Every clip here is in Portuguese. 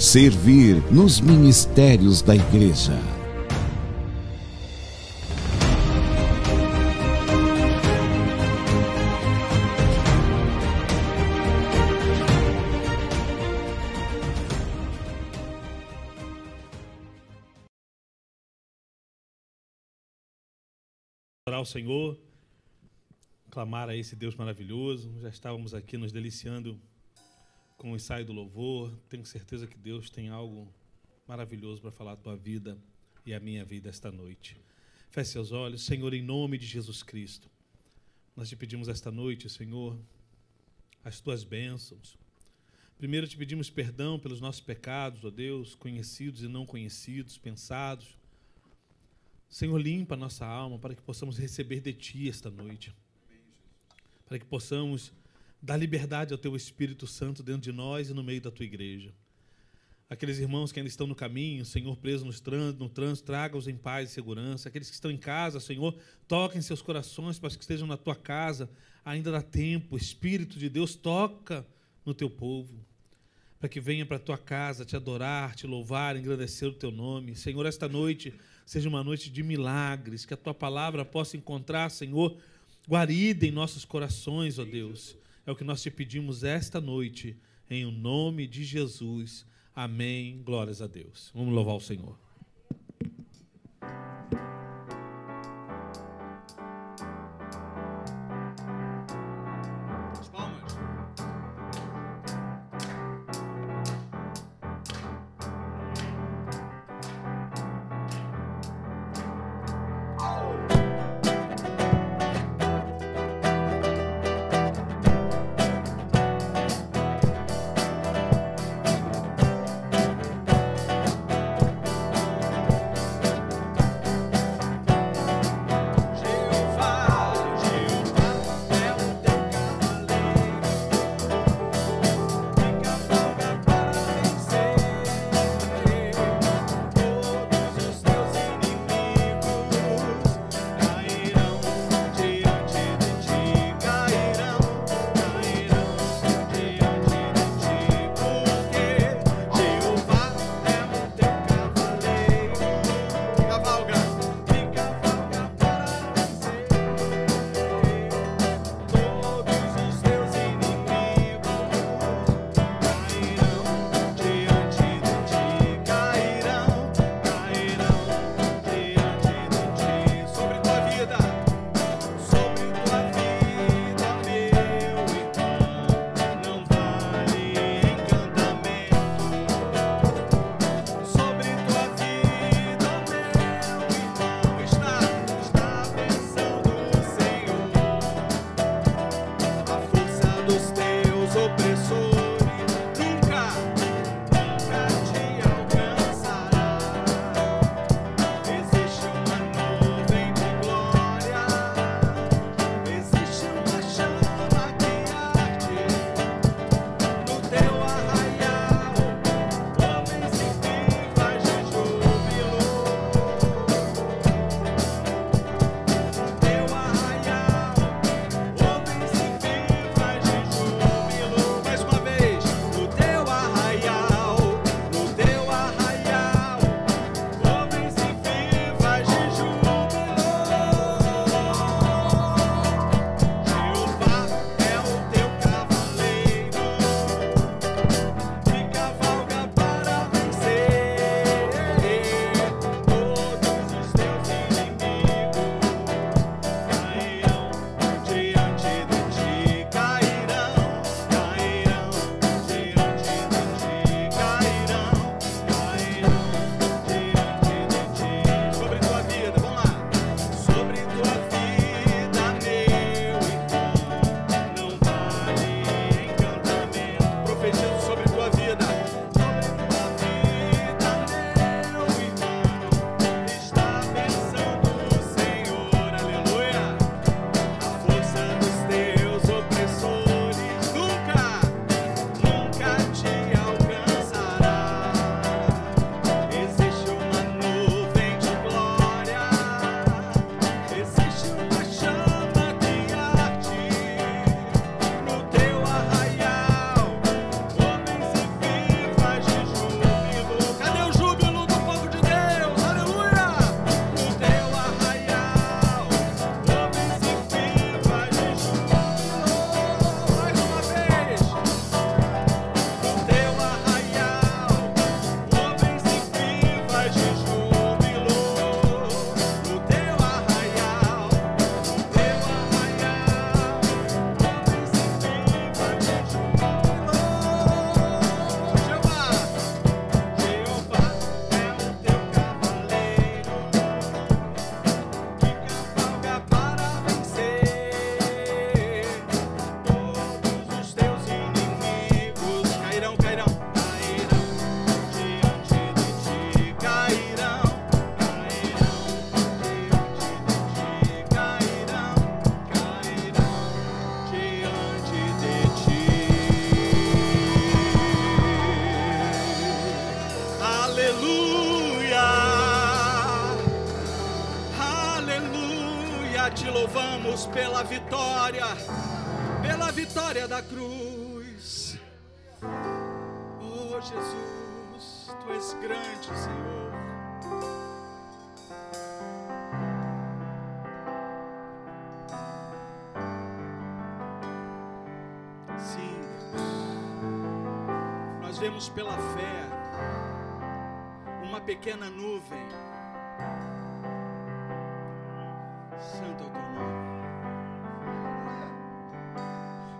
Servir nos ministérios da igreja. Ao Senhor, clamar a esse Deus maravilhoso. Já estávamos aqui nos deliciando com o ensaio do louvor. Tenho certeza que Deus tem algo maravilhoso para falar da tua vida e a minha vida esta noite. Feche seus olhos, Senhor, em nome de Jesus Cristo. Nós te pedimos esta noite, Senhor, as tuas bênçãos. Primeiro te pedimos perdão pelos nossos pecados, ó Deus, conhecidos e não conhecidos, pensados. Senhor, limpa a nossa alma para que possamos receber de Ti esta noite. Para que possamos dar liberdade ao Teu Espírito Santo dentro de nós e no meio da Tua igreja. Aqueles irmãos que ainda estão no caminho, Senhor, presos no trânsito, trânsito traga-os em paz e segurança. Aqueles que estão em casa, Senhor, toquem seus corações para que estejam na Tua casa. Ainda dá tempo, Espírito de Deus, toca no Teu povo para que venha para a tua casa te adorar, te louvar, engrandecer o teu nome. Senhor, esta noite seja uma noite de milagres, que a tua palavra possa encontrar, Senhor, guarida em nossos corações, ó Deus. É o que nós te pedimos esta noite, em o nome de Jesus. Amém. Glórias a Deus. Vamos louvar o Senhor. pequena nuvem. Santo é o teu nome.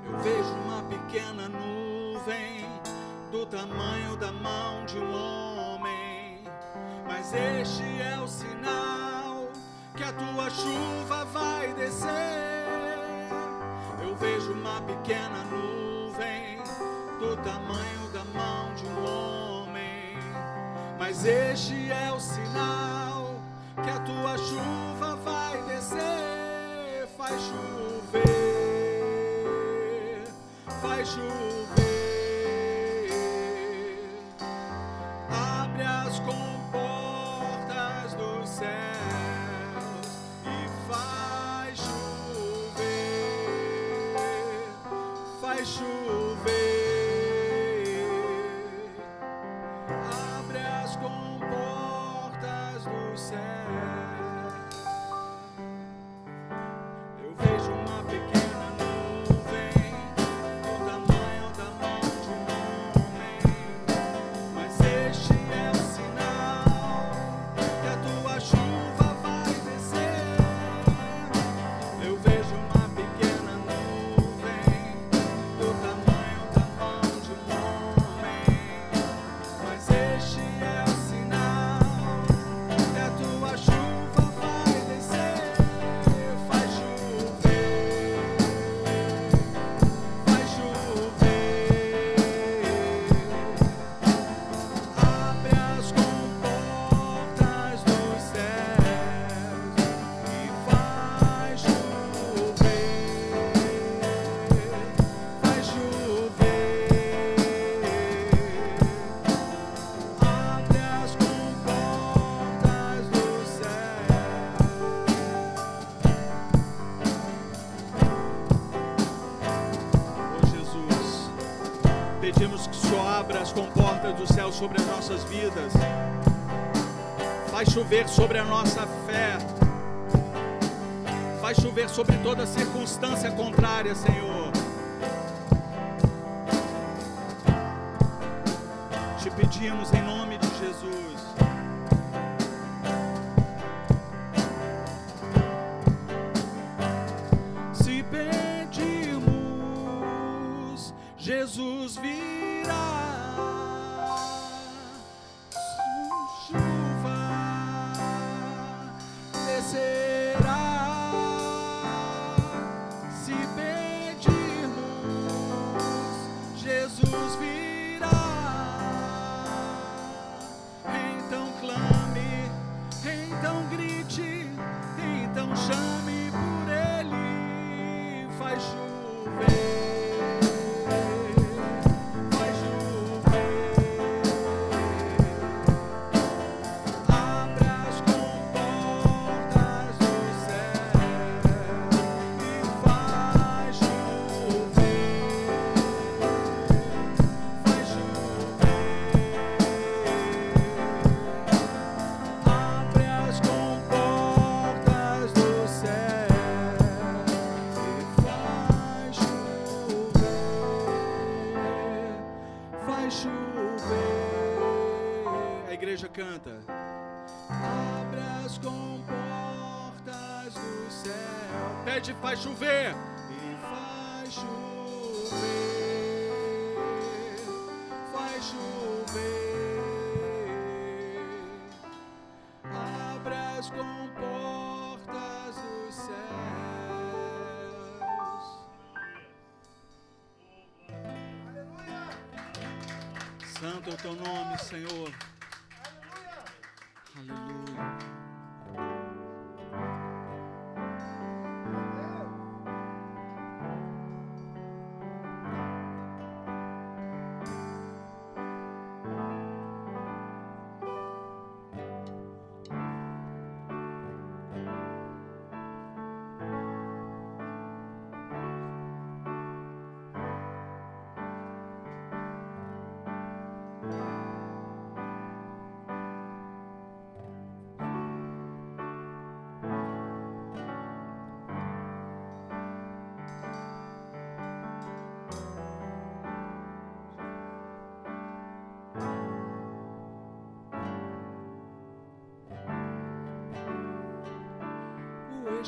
Eu vejo uma pequena nuvem do tamanho da mão de um homem, mas este é o sinal que a tua chuva vai descer. Eu vejo uma pequena nuvem do tamanho Yeshua. sobre as nossas vidas. Faz chover sobre a nossa fé. Faz chover sobre toda circunstância contrária, Senhor. Te pedimos em faz chover. E faz chover, faz chover. Abre as comportas dos céus. Aleluia. Santo é o teu nome, Senhor.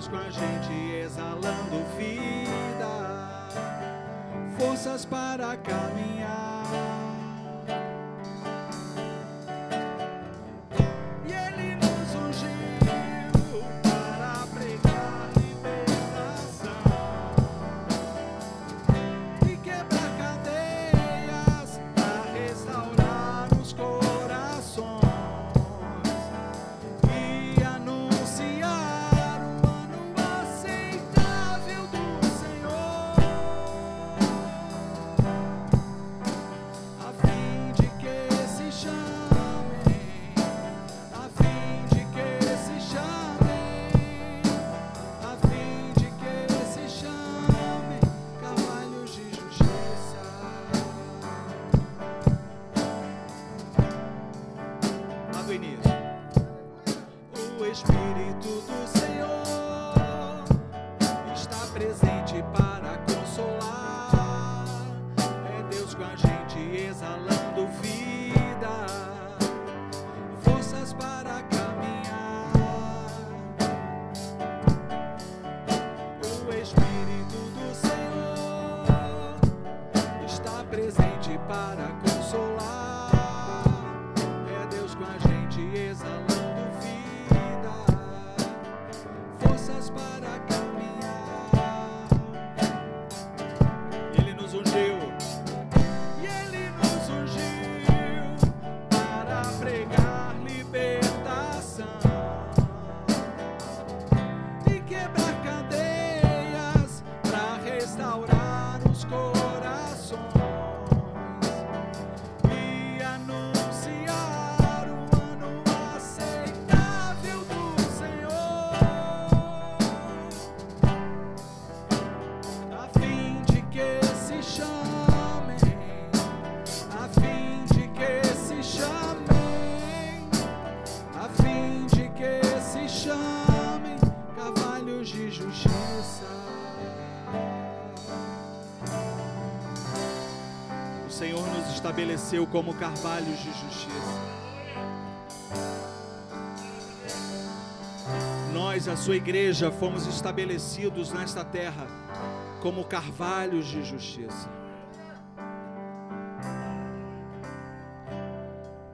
Deus com a gente exalando vida, forças para caminhar. Estabeleceu como carvalhos de justiça. Nós, a sua igreja, fomos estabelecidos nesta terra como carvalhos de justiça.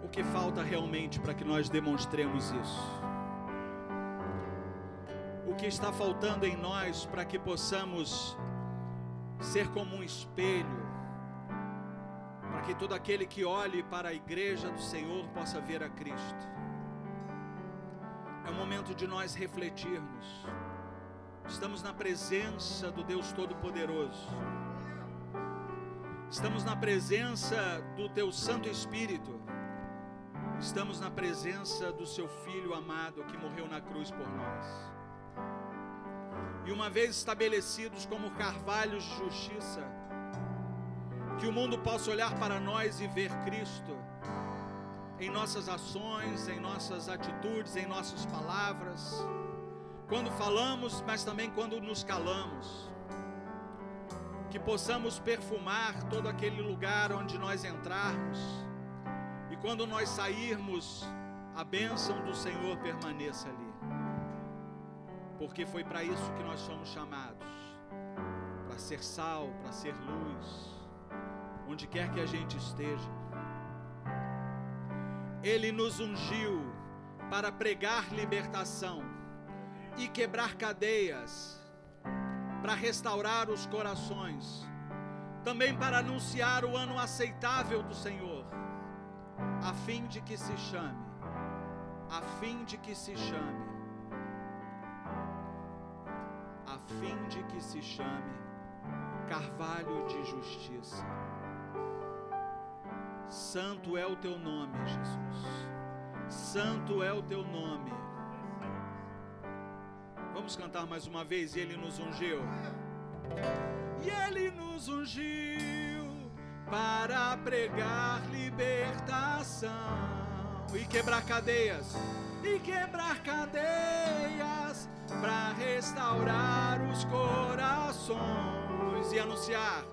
O que falta realmente para que nós demonstremos isso? O que está faltando em nós para que possamos ser como um espelho, que todo aquele que olhe para a igreja do Senhor possa ver a Cristo? É o momento de nós refletirmos. Estamos na presença do Deus Todo-Poderoso. Estamos na presença do Teu Santo Espírito. Estamos na presença do Seu Filho amado que morreu na cruz por nós. E uma vez estabelecidos como carvalhos de justiça, que o mundo possa olhar para nós e ver Cristo em nossas ações, em nossas atitudes, em nossas palavras, quando falamos, mas também quando nos calamos. Que possamos perfumar todo aquele lugar onde nós entrarmos, e quando nós sairmos, a bênção do Senhor permaneça ali. Porque foi para isso que nós somos chamados para ser sal, para ser luz, onde quer que a gente esteja. Ele nos ungiu para pregar libertação e quebrar cadeias, para restaurar os corações, também para anunciar o ano aceitável do Senhor, a fim de que se chame, a fim de que se chame, a fim de que se chame Carvalho de Justiça. Santo é o teu nome, Jesus. Santo é o teu nome. Vamos cantar mais uma vez, ele nos ungiu. nos ungiu para pregar libertação e quebrar cadeias, e quebrar cadeias para restaurar os corações e anunciar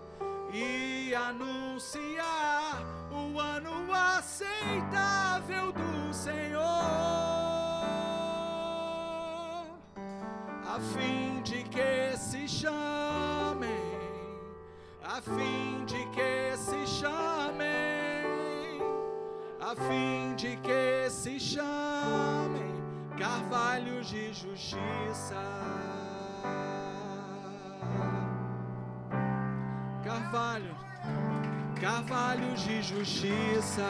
e anunciar o ano aceitável do Senhor, a fim de que se chamem, a fim de que se chamem, a fim de que se chamem carvalhos de justiça. Carvalho, carvalhos de justiça.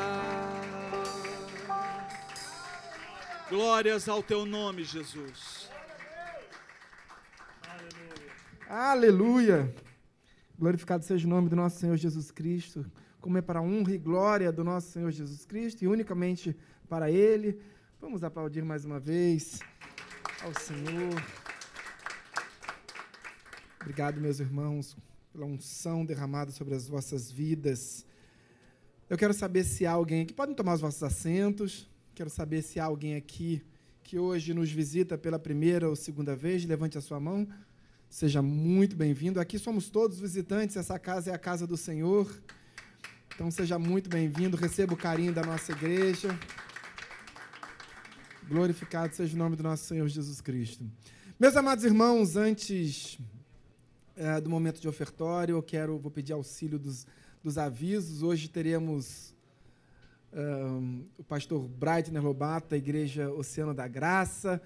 Glórias ao teu nome, Jesus. Aleluia. Glorificado seja o nome do nosso Senhor Jesus Cristo, como é para a honra e glória do nosso Senhor Jesus Cristo e unicamente para Ele. Vamos aplaudir mais uma vez ao Senhor. Obrigado, meus irmãos, pela unção derramada sobre as vossas vidas. Eu quero saber se há alguém aqui, podem tomar os vossos assentos. Quero saber se há alguém aqui que hoje nos visita pela primeira ou segunda vez. Levante a sua mão. Seja muito bem-vindo. Aqui somos todos visitantes, essa casa é a casa do Senhor. Então seja muito bem-vindo, receba o carinho da nossa igreja. Glorificado seja o nome do nosso Senhor Jesus Cristo. Meus amados irmãos, antes é, do momento de ofertório, eu quero, vou pedir auxílio dos, dos avisos. Hoje teremos o pastor Breitner Lobato, da Igreja Oceano da Graça.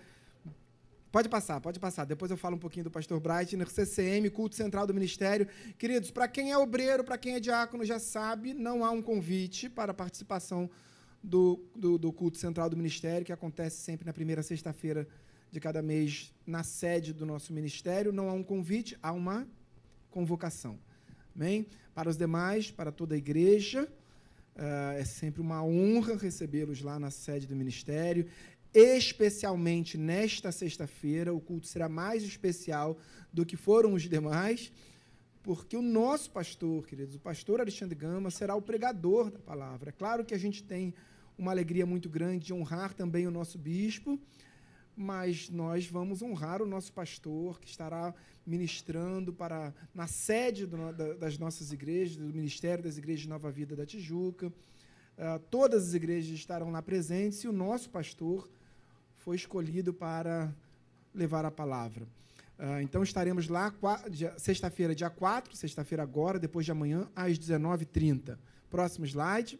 Pode passar, pode passar. Depois eu falo um pouquinho do pastor Breitner, CCM, culto central do ministério. Queridos, para quem é obreiro, para quem é diácono, já sabe, não há um convite para a participação do, do, do culto central do ministério, que acontece sempre na primeira sexta-feira de cada mês na sede do nosso ministério. Não há um convite, há uma convocação. Amém? Para os demais, para toda a igreja, uh, é sempre uma honra recebê-los lá na sede do ministério. Especialmente nesta sexta-feira, o culto será mais especial do que foram os demais, porque o nosso pastor, queridos, o pastor Alexandre Gama, será o pregador da palavra. É claro que a gente tem uma alegria muito grande de honrar também o nosso bispo, mas nós vamos honrar o nosso pastor, que estará ministrando para na sede do, da, das nossas igrejas, do Ministério das Igrejas Nova Vida da Tijuca. Uh, todas as igrejas estarão lá presentes e o nosso pastor foi escolhido para levar a palavra. Uh, então estaremos lá sexta-feira, dia 4, sexta-feira agora, depois de amanhã, às 19h30. Próximo slide.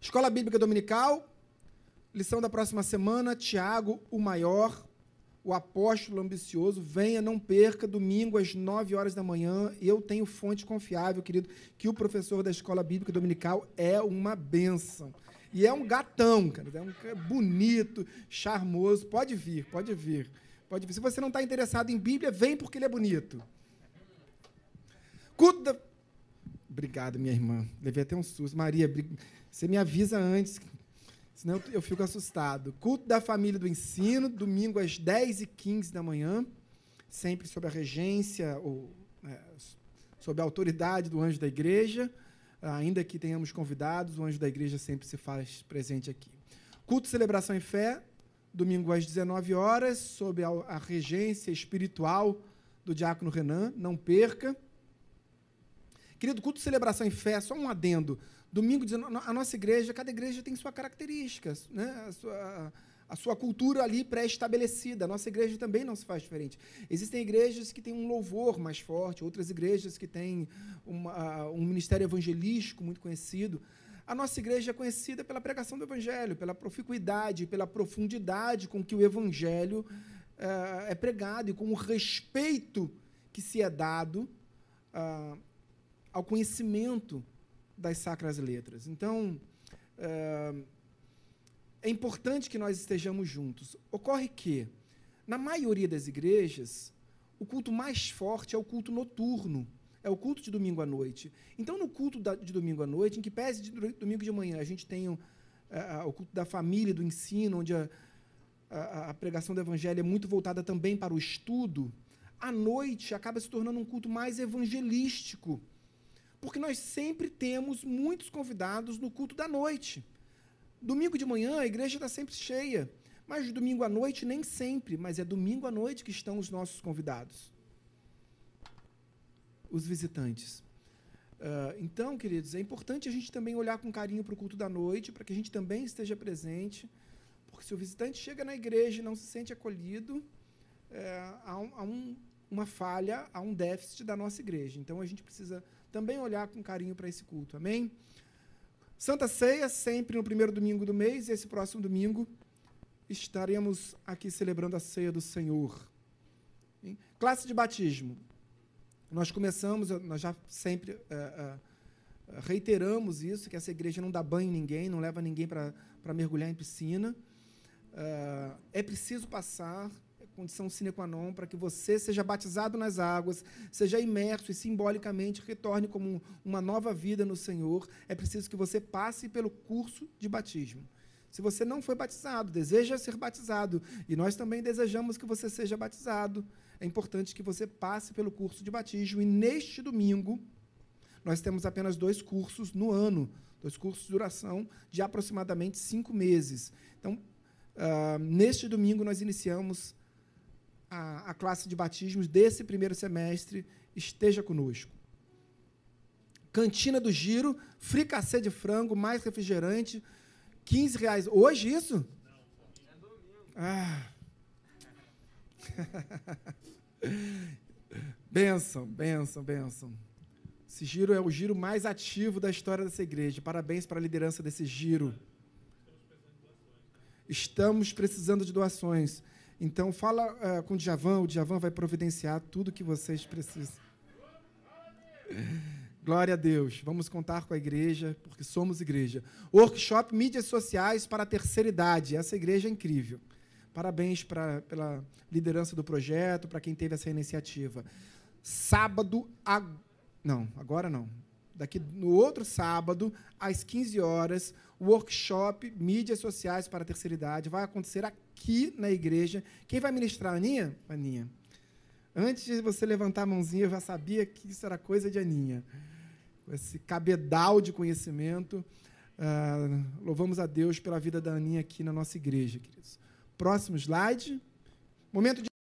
Escola Bíblica Dominical, Lição da próxima semana, Tiago, o maior, o apóstolo ambicioso, venha, não perca, domingo às 9 horas da manhã. Eu tenho fonte confiável, querido, que o professor da Escola Bíblica Dominical é uma benção. E é um gatão, cara, é um bonito, charmoso. Pode vir, pode vir. Pode vir. Se você não está interessado em Bíblia, vem porque ele é bonito. Culto da... Obrigado, minha irmã. Levei até um susto. Maria, você me avisa antes senão eu fico assustado. Culto da família do ensino, domingo às 10h15 da manhã, sempre sob a regência, ou é, sob a autoridade do anjo da igreja. Ainda que tenhamos convidados, o anjo da igreja sempre se faz presente aqui. Culto, celebração e fé, domingo às 19 horas, sob a, a regência espiritual do diácono Renan. Não perca. Querido, culto, celebração e fé, só um adendo. Domingo, a nossa igreja, cada igreja tem sua característica, né? a, sua, a sua cultura ali pré-estabelecida. A nossa igreja também não se faz diferente. Existem igrejas que têm um louvor mais forte, outras igrejas que têm uma, um ministério evangelístico muito conhecido. A nossa igreja é conhecida pela pregação do evangelho, pela proficuidade, pela profundidade com que o evangelho uh, é pregado e com o respeito que se é dado uh, ao conhecimento das sacras letras. Então, é, é importante que nós estejamos juntos. Ocorre que, na maioria das igrejas, o culto mais forte é o culto noturno, é o culto de domingo à noite. Então, no culto de domingo à noite, em que pese de domingo de manhã a gente tem o, o culto da família, do ensino, onde a, a, a pregação do evangelho é muito voltada também para o estudo, a noite acaba se tornando um culto mais evangelístico. Porque nós sempre temos muitos convidados no culto da noite. Domingo de manhã a igreja está sempre cheia, mas domingo à noite nem sempre, mas é domingo à noite que estão os nossos convidados, os visitantes. Uh, então, queridos, é importante a gente também olhar com carinho para o culto da noite, para que a gente também esteja presente, porque se o visitante chega na igreja e não se sente acolhido, é, há, um, há um, uma falha, há um déficit da nossa igreja. Então, a gente precisa também olhar com carinho para esse culto. Amém? Santa Ceia, sempre no primeiro domingo do mês, e esse próximo domingo estaremos aqui celebrando a ceia do Senhor. Classe de batismo. Nós começamos, nós já sempre uh, uh, reiteramos isso, que essa igreja não dá banho em ninguém, não leva ninguém para mergulhar em piscina. Uh, é preciso passar condição sine qua non para que você seja batizado nas águas, seja imerso e simbolicamente retorne como uma nova vida no Senhor, é preciso que você passe pelo curso de batismo. Se você não foi batizado, deseja ser batizado, e nós também desejamos que você seja batizado, é importante que você passe pelo curso de batismo. E neste domingo, nós temos apenas dois cursos no ano, dois cursos de duração de aproximadamente cinco meses. Então, uh, neste domingo, nós iniciamos a, a classe de batismos desse primeiro semestre esteja conosco. Cantina do Giro, fricassê de frango, mais refrigerante, 15 reais. Hoje isso? Ah. benção, benção, benção. Esse giro é o giro mais ativo da história dessa igreja. Parabéns para a liderança desse giro. Estamos precisando de doações. Então, fala uh, com o Djavan, o Djavan vai providenciar tudo que vocês precisam. Glória a Deus. Vamos contar com a igreja, porque somos igreja. Workshop Mídias Sociais para a Terceira Idade. Essa igreja é incrível. Parabéns pra, pela liderança do projeto, para quem teve essa iniciativa. Sábado, não, agora não. Daqui no outro sábado, às 15 horas, workshop Mídias Sociais para a Terceira Idade vai acontecer aqui na igreja. Quem vai ministrar, Aninha? Aninha. Antes de você levantar a mãozinha, eu já sabia que isso era coisa de Aninha. Esse cabedal de conhecimento. Uh, louvamos a Deus pela vida da Aninha aqui na nossa igreja, queridos. Próximo slide. Momento de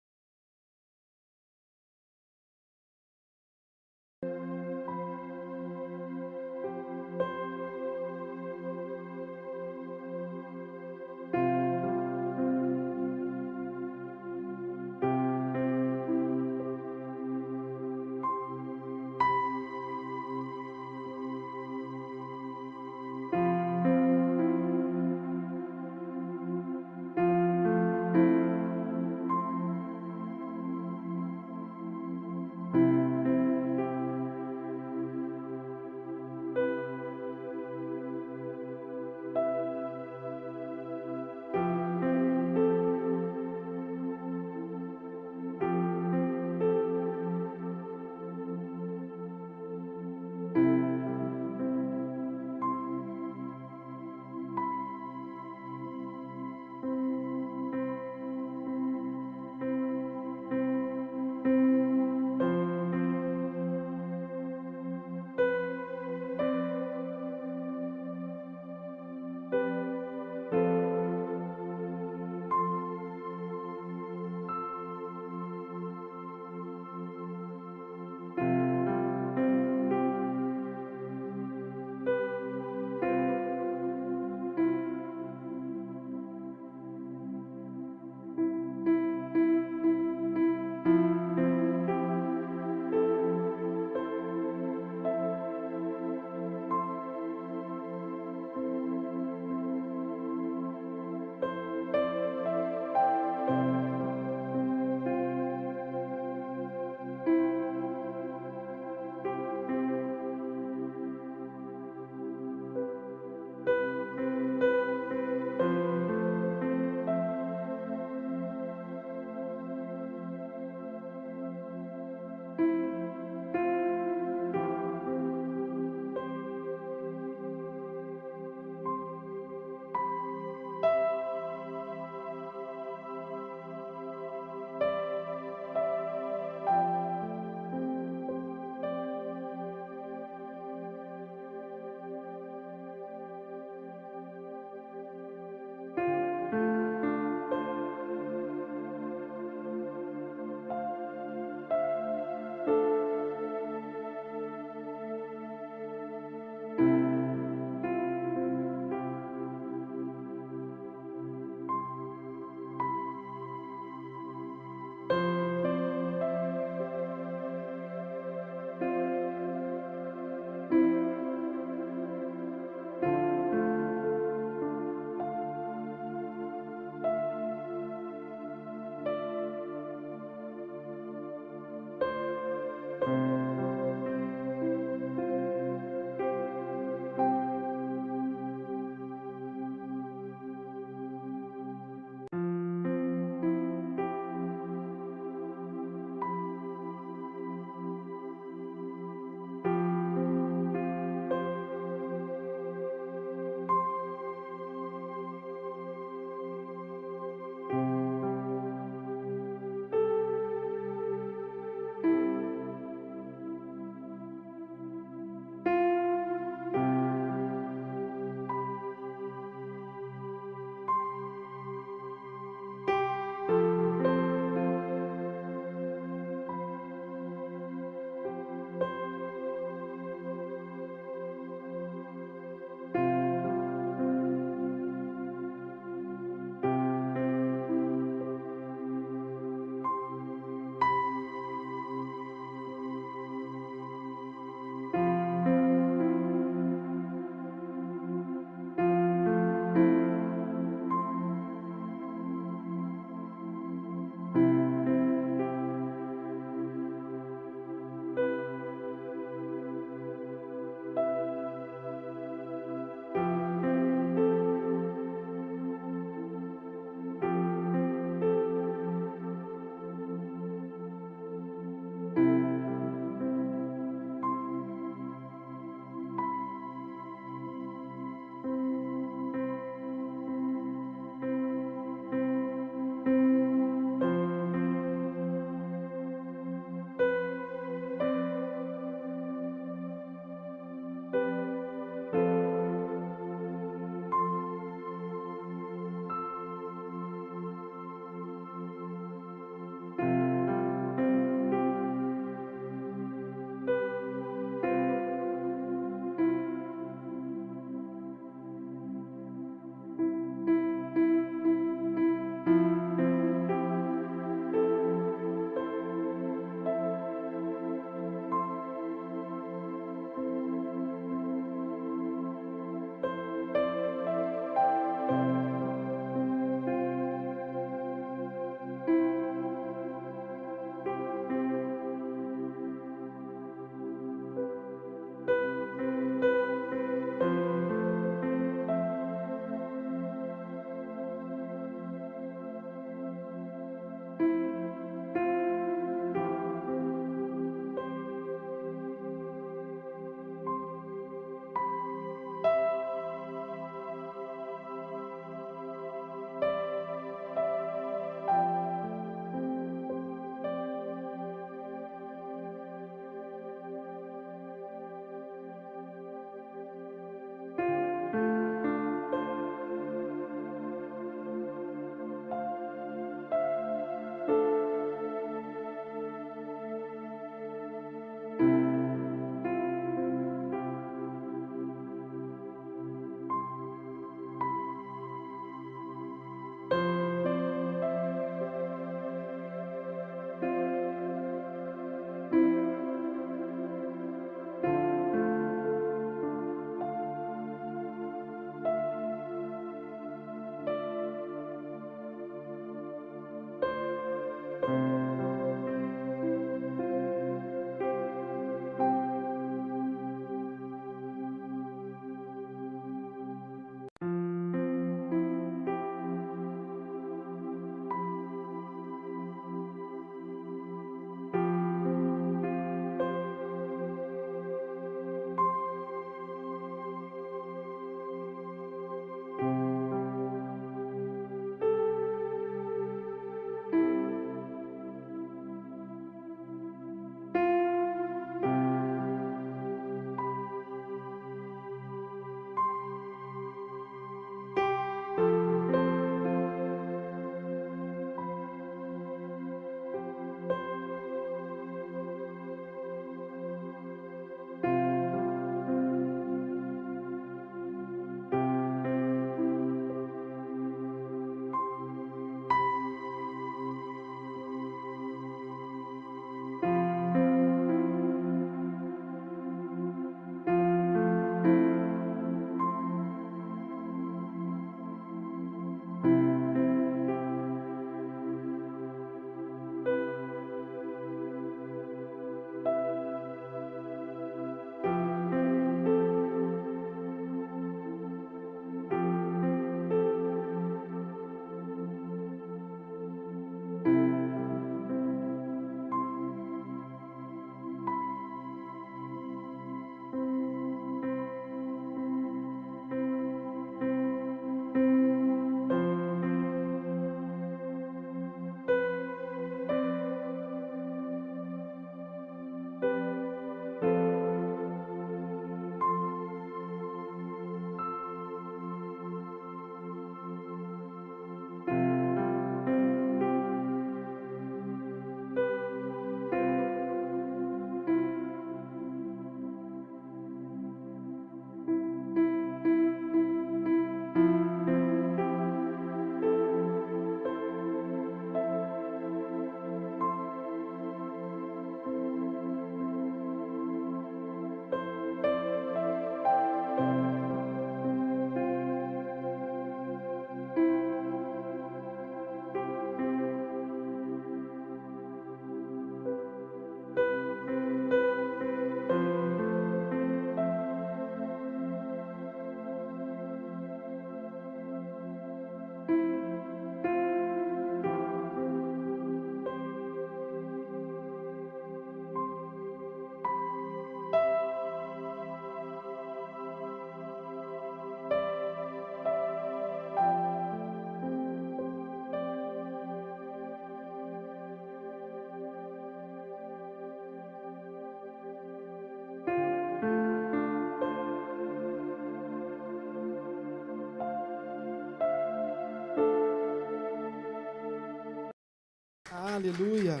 Aleluia.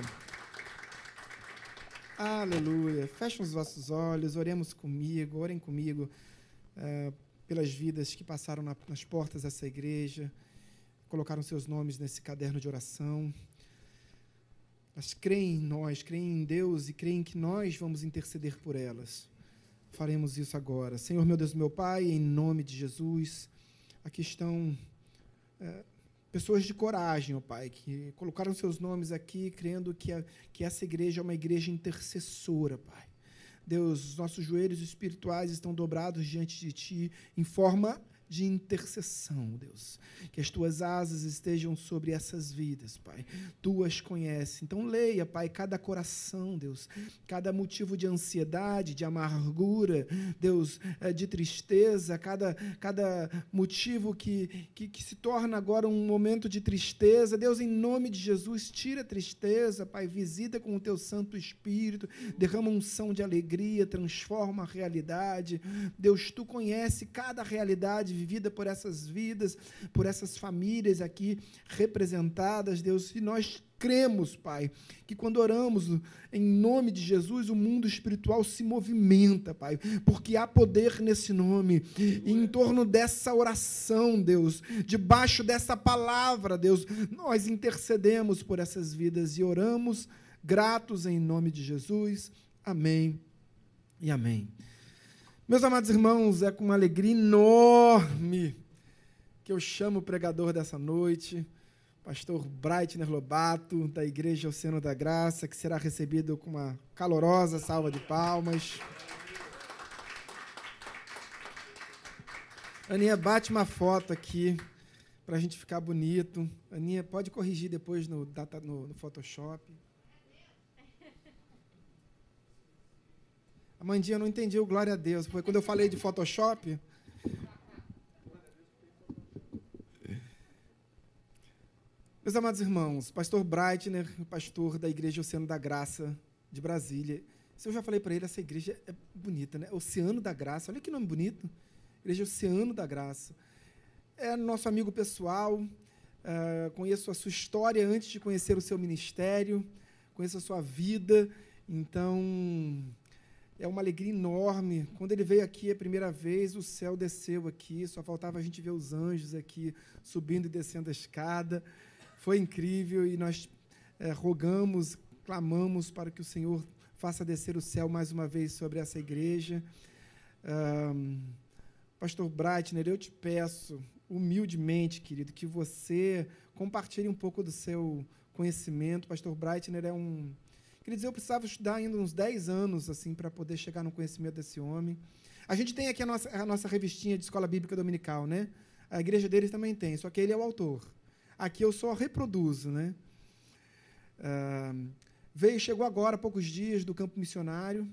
Aleluia. Fechem os vossos olhos, oremos comigo, orem comigo uh, pelas vidas que passaram na, nas portas dessa igreja, colocaram seus nomes nesse caderno de oração. Elas creem em nós, creem em Deus e creem que nós vamos interceder por elas. Faremos isso agora. Senhor, meu Deus, meu Pai, em nome de Jesus, aqui estão. Uh, pessoas de coragem, ó Pai, que colocaram seus nomes aqui, crendo que, a, que essa igreja é uma igreja intercessora, Pai. Deus, os nossos joelhos espirituais estão dobrados diante de Ti em forma de intercessão, Deus. Que as tuas asas estejam sobre essas vidas, Pai. Tu as conheces. Então leia, Pai, cada coração, Deus, cada motivo de ansiedade, de amargura, Deus, eh, de tristeza, cada, cada motivo que, que, que se torna agora um momento de tristeza. Deus, em nome de Jesus, tira a tristeza, Pai, visita com o teu Santo Espírito, derrama unção de alegria, transforma a realidade. Deus, tu conhece cada realidade vivida por essas vidas, por essas famílias aqui representadas, Deus, e nós cremos, Pai, que quando oramos em nome de Jesus, o mundo espiritual se movimenta, Pai, porque há poder nesse nome. E em torno dessa oração, Deus, debaixo dessa palavra, Deus, nós intercedemos por essas vidas e oramos gratos em nome de Jesus. Amém e amém. Meus amados irmãos, é com uma alegria enorme que eu chamo o pregador dessa noite, pastor Breitner Lobato, da Igreja Oceano da Graça, que será recebido com uma calorosa salva de palmas. Aninha, bate uma foto aqui para a gente ficar bonito. Aninha, pode corrigir depois no, no, no Photoshop. Amandinha, eu não entendi o glória a Deus, porque quando eu falei de Photoshop. Meus amados irmãos, pastor Breitner, pastor da Igreja Oceano da Graça de Brasília. Se eu já falei para ele, essa igreja é bonita, né? Oceano da Graça, olha que nome bonito. Igreja Oceano da Graça. É nosso amigo pessoal, uh, conheço a sua história antes de conhecer o seu ministério, conheço a sua vida, então é uma alegria enorme. Quando ele veio aqui a primeira vez, o céu desceu aqui, só faltava a gente ver os anjos aqui subindo e descendo a escada. Foi incrível e nós é, rogamos, clamamos para que o Senhor faça descer o céu mais uma vez sobre essa igreja. Um, Pastor Breitner, eu te peço, humildemente, querido, que você compartilhe um pouco do seu conhecimento. Pastor Breitner é um Quer dizer, eu precisava estudar ainda uns 10 anos assim para poder chegar no conhecimento desse homem. A gente tem aqui a nossa, a nossa revistinha de escola bíblica dominical, né? A igreja deles também tem, só que ele é o autor. Aqui eu só reproduzo, né? Uh, veio, chegou agora, há poucos dias, do campo missionário.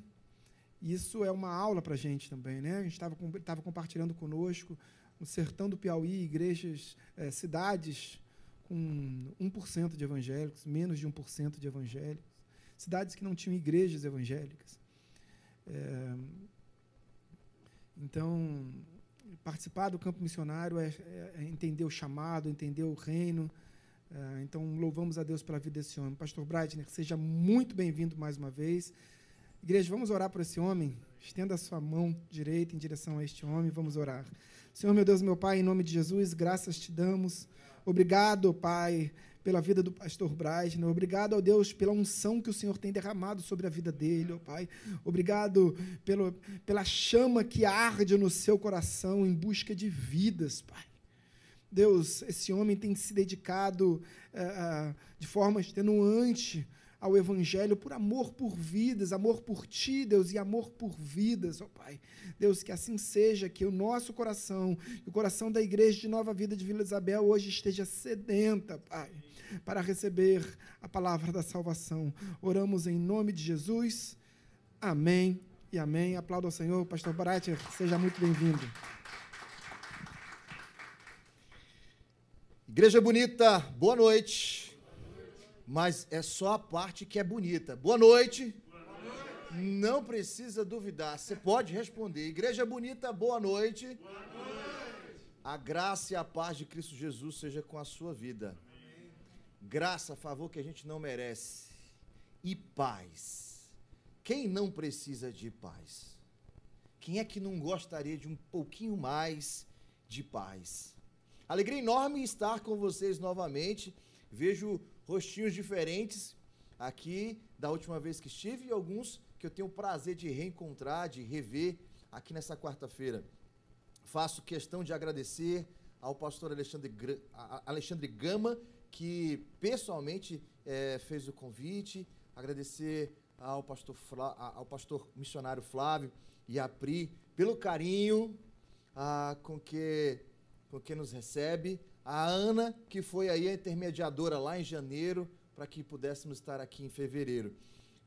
Isso é uma aula para a gente também, né? A gente estava compartilhando conosco no sertão do Piauí, igrejas, eh, cidades com 1% de evangélicos, menos de 1% de evangélicos cidades que não tinham igrejas evangélicas. É, então, participar do campo missionário é, é, entender o chamado, entender o reino. É, então, louvamos a Deus pela vida desse homem. Pastor Breitner, seja muito bem-vindo mais uma vez. Igreja, vamos orar por esse homem? Estenda a sua mão direita em direção a este homem, vamos orar. Senhor, meu Deus, meu Pai, em nome de Jesus, graças te damos. Obrigado, Pai, pela vida do pastor Breisner. Obrigado, ó Deus, pela unção que o Senhor tem derramado sobre a vida dele, ó Pai. Obrigado pelo, pela chama que arde no seu coração em busca de vidas, Pai. Deus, esse homem tem se dedicado uh, de forma extenuante ao Evangelho por amor por vidas, amor por Ti, Deus, e amor por vidas, ó Pai. Deus, que assim seja, que o nosso coração, o coração da igreja de Nova Vida de Vila Isabel hoje esteja sedenta, Pai, para receber a palavra da salvação. Oramos em nome de Jesus. Amém e amém. Aplauda ao Senhor. Pastor Barat, seja muito bem-vindo. Igreja bonita, boa noite mas é só a parte que é bonita. Boa noite. Boa noite. Não precisa duvidar, você pode responder. Igreja bonita, boa noite. boa noite. A graça e a paz de Cristo Jesus seja com a sua vida. Graça, favor que a gente não merece e paz. Quem não precisa de paz? Quem é que não gostaria de um pouquinho mais de paz? Alegria enorme estar com vocês novamente. Vejo rostinhos diferentes aqui da última vez que estive e alguns que eu tenho o prazer de reencontrar, de rever aqui nessa quarta-feira. Faço questão de agradecer ao pastor Alexandre, Alexandre Gama, que pessoalmente é, fez o convite, agradecer ao pastor, Flá, ao pastor missionário Flávio e a Pri pelo carinho ah, com, que, com que nos recebe, a Ana, que foi aí a intermediadora lá em janeiro, para que pudéssemos estar aqui em fevereiro.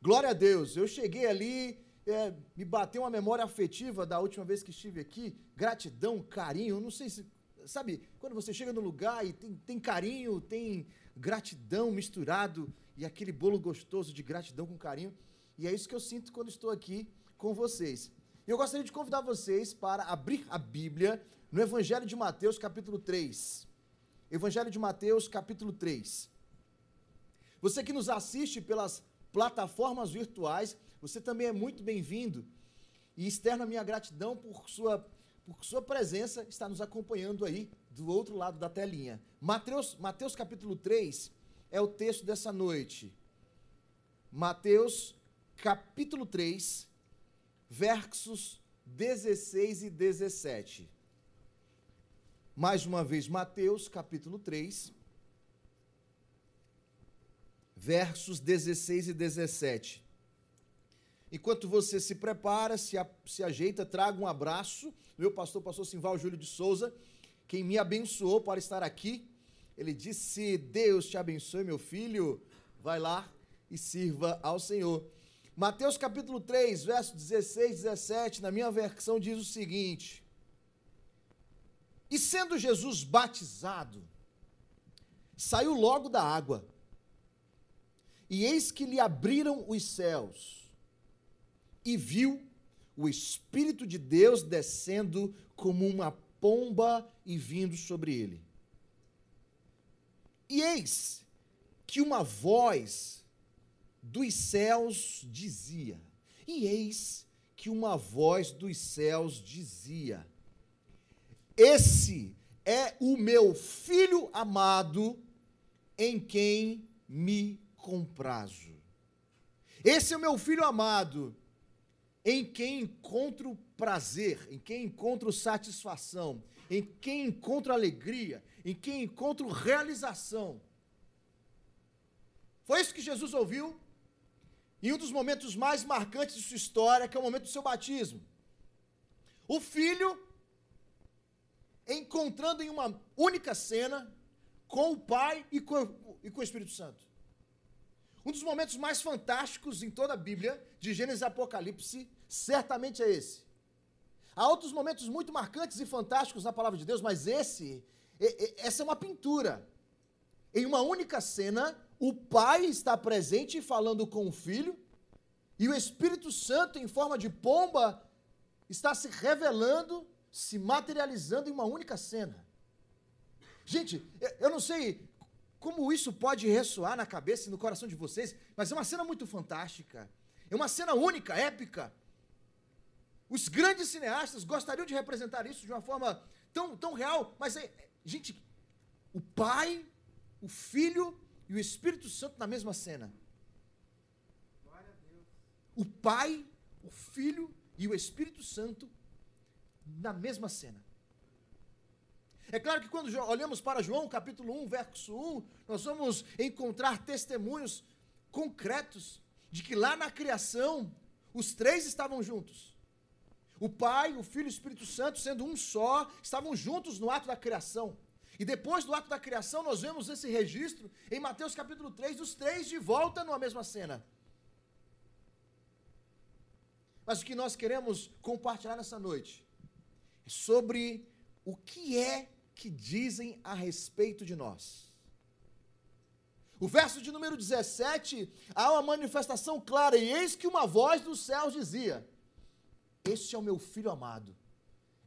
Glória a Deus, eu cheguei ali, é, me bateu uma memória afetiva da última vez que estive aqui, gratidão, carinho, não sei se, sabe, quando você chega no lugar e tem, tem carinho, tem gratidão misturado e aquele bolo gostoso de gratidão com carinho, e é isso que eu sinto quando estou aqui com vocês. Eu gostaria de convidar vocês para abrir a Bíblia no Evangelho de Mateus, capítulo 3. Evangelho de Mateus, capítulo 3. Você que nos assiste pelas plataformas virtuais, você também é muito bem-vindo e externo a minha gratidão por sua, por sua presença, está nos acompanhando aí do outro lado da telinha. Mateus, Mateus capítulo 3 é o texto dessa noite. Mateus capítulo 3, versos 16 e 17. Mais uma vez, Mateus capítulo 3, versos 16 e 17. Enquanto você se prepara, se, a, se ajeita, traga um abraço. Meu pastor, pastor Simval Júlio de Souza, quem me abençoou para estar aqui. Ele disse: Deus te abençoe, meu filho. Vai lá e sirva ao Senhor. Mateus capítulo 3, verso 16 e 17, na minha versão diz o seguinte: E sendo Jesus batizado, saiu logo da água e eis que lhe abriram os céus, e viu o Espírito de Deus descendo como uma pomba e vindo sobre ele. E eis que uma voz dos céus dizia, e eis que uma voz dos céus dizia: Esse é o meu filho amado, em quem me com prazo. Esse é o meu filho amado, em quem encontro prazer, em quem encontro satisfação, em quem encontro alegria, em quem encontro realização. Foi isso que Jesus ouviu em um dos momentos mais marcantes de sua história, que é o momento do seu batismo. O filho encontrando em uma única cena com o Pai e com, e com o Espírito Santo. Um dos momentos mais fantásticos em toda a Bíblia, de Gênesis e Apocalipse, certamente é esse. Há outros momentos muito marcantes e fantásticos na palavra de Deus, mas esse, essa é uma pintura. Em uma única cena, o Pai está presente falando com o Filho, e o Espírito Santo, em forma de pomba, está se revelando, se materializando em uma única cena. Gente, eu não sei como isso pode ressoar na cabeça e no coração de vocês, mas é uma cena muito fantástica. É uma cena única, épica. Os grandes cineastas gostariam de representar isso de uma forma tão, tão real, mas, é, gente, o Pai, o Filho e o Espírito Santo na mesma cena. O Pai, o Filho e o Espírito Santo na mesma cena. É claro que quando olhamos para João capítulo 1, verso 1, nós vamos encontrar testemunhos concretos de que lá na criação os três estavam juntos. O Pai, o Filho e o Espírito Santo, sendo um só, estavam juntos no ato da criação. E depois do ato da criação, nós vemos esse registro em Mateus capítulo 3, dos três de volta numa mesma cena. Mas o que nós queremos compartilhar nessa noite é sobre o que é que dizem a respeito de nós. O verso de número 17, há uma manifestação clara, e eis que uma voz dos céus dizia: Este é o meu filho amado,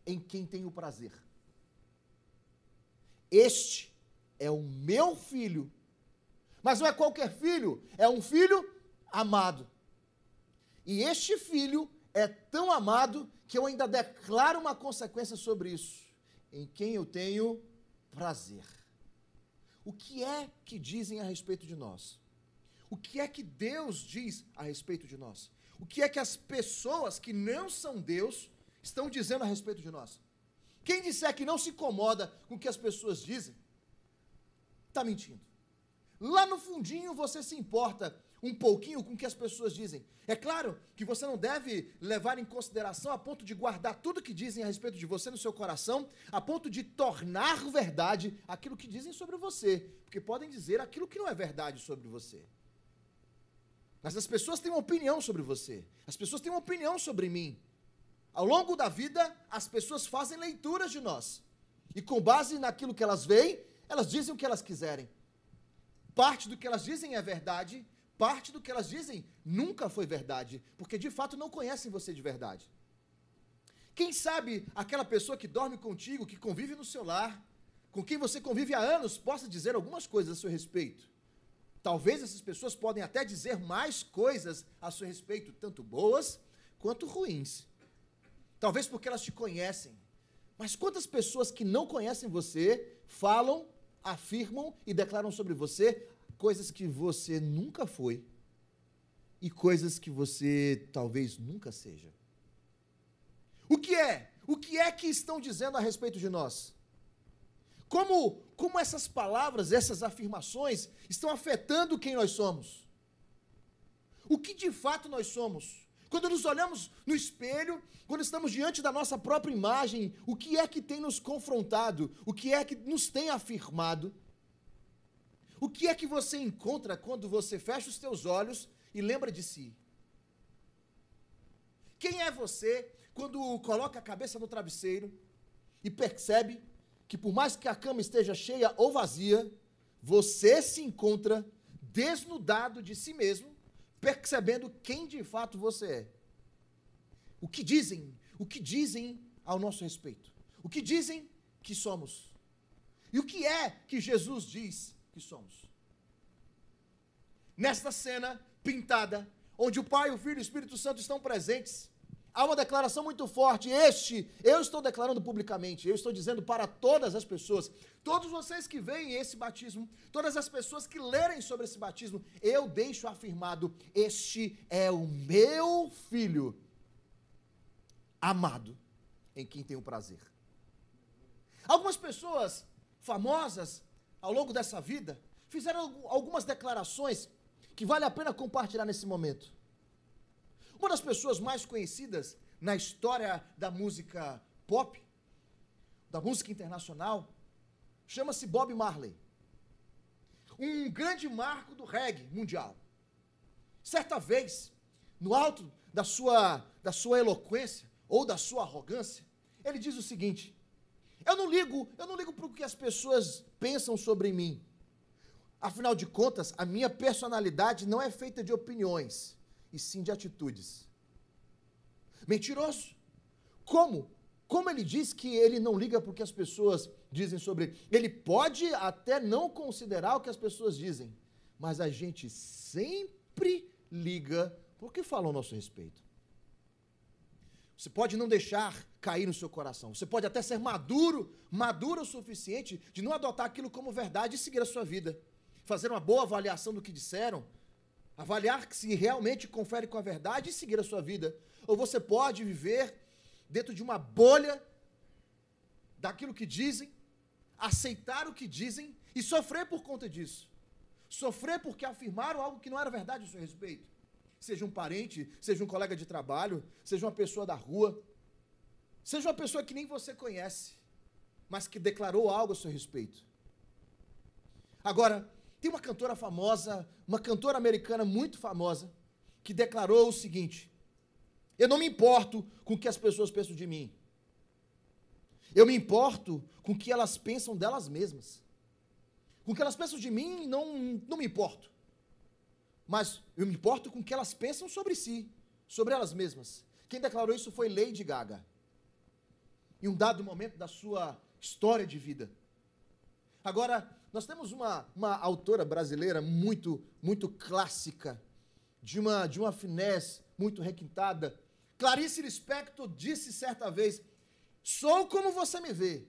em quem tenho prazer. Este é o meu filho, Mas não é qualquer filho, é um filho amado. E este filho é tão amado que eu ainda declaro uma consequência sobre isso, em quem eu tenho prazer. O que é que dizem a respeito de nós? O que é que Deus diz a respeito de nós? O que é que as pessoas que não são Deus estão dizendo a respeito de nós? Quem disser que não se incomoda com o que as pessoas dizem, está mentindo. Lá no fundinho você se importa um pouquinho com o que as pessoas dizem. É claro que você não deve levar em consideração a ponto de guardar tudo que dizem a respeito de você no seu coração, a ponto de tornar verdade aquilo que dizem sobre você, porque podem dizer aquilo que não é verdade sobre você. Mas as pessoas têm uma opinião sobre você, as pessoas têm uma opinião sobre mim. Ao longo da vida, as pessoas fazem leituras de nós. E com base naquilo que elas veem, elas dizem o que elas quiserem. Parte do que elas dizem é verdade, parte do que elas dizem nunca foi verdade, porque de fato não conhecem você de verdade. Quem sabe aquela pessoa que dorme contigo, que convive no seu lar, com quem você convive há anos, possa dizer algumas coisas a seu respeito. Talvez essas pessoas podem até dizer mais coisas a seu respeito, tanto boas quanto ruins. Talvez porque elas te conhecem. Mas quantas pessoas que não conhecem você falam afirmam e declaram sobre você coisas que você nunca foi e coisas que você talvez nunca seja. O que é? O que é que estão dizendo a respeito de nós? Como, como essas palavras, essas afirmações estão afetando quem nós somos? O que de fato nós somos? Quando nos olhamos no espelho, quando estamos diante da nossa própria imagem, o que é que tem nos confrontado? O que é que nos tem afirmado? O que é que você encontra quando você fecha os teus olhos e lembra de si? Quem é você quando coloca a cabeça no travesseiro e percebe que por mais que a cama esteja cheia ou vazia, você se encontra desnudado de si mesmo percebendo quem de fato você é. O que dizem, o que dizem ao nosso respeito. O que dizem que somos. E o que é que Jesus diz que somos. Nesta cena pintada, onde o Pai, o Filho e o Espírito Santo estão presentes, há uma declaração muito forte. Este, eu estou declarando publicamente, eu estou dizendo para todas as pessoas, todos vocês que veem esse batismo, todas as pessoas que lerem sobre esse batismo, eu deixo afirmado: este é o meu filho amado, em quem tenho prazer. Algumas pessoas famosas ao longo dessa vida fizeram algumas declarações que vale a pena compartilhar nesse momento. Uma das pessoas mais conhecidas na história da música pop, da música internacional, chama-se Bob Marley. Um grande marco do reggae mundial. Certa vez, no alto da sua, da sua eloquência ou da sua arrogância, ele diz o seguinte: Eu não ligo, eu não ligo para o que as pessoas pensam sobre mim. Afinal de contas, a minha personalidade não é feita de opiniões e sim de atitudes. Mentiroso. Como? Como ele diz que ele não liga porque as pessoas dizem sobre ele? Ele pode até não considerar o que as pessoas dizem, mas a gente sempre liga porque falam ao nosso respeito. Você pode não deixar cair no seu coração. Você pode até ser maduro, maduro o suficiente de não adotar aquilo como verdade e seguir a sua vida. Fazer uma boa avaliação do que disseram, avaliar se realmente confere com a verdade e seguir a sua vida. Ou você pode viver dentro de uma bolha daquilo que dizem, aceitar o que dizem e sofrer por conta disso. Sofrer porque afirmaram algo que não era verdade a seu respeito. Seja um parente, seja um colega de trabalho, seja uma pessoa da rua, seja uma pessoa que nem você conhece, mas que declarou algo a seu respeito. Agora, tem uma cantora famosa, uma cantora americana muito famosa, que declarou o seguinte: Eu não me importo com o que as pessoas pensam de mim. Eu me importo com o que elas pensam delas mesmas. Com o que elas pensam de mim, não, não me importo. Mas eu me importo com o que elas pensam sobre si, sobre elas mesmas. Quem declarou isso foi Lady Gaga. Em um dado momento da sua história de vida. Agora, Nós temos uma, uma autora brasileira muito, muito clássica, de uma, de uma finesse muito requintada. Clarice Lispector disse certa vez: Sou como você me vê.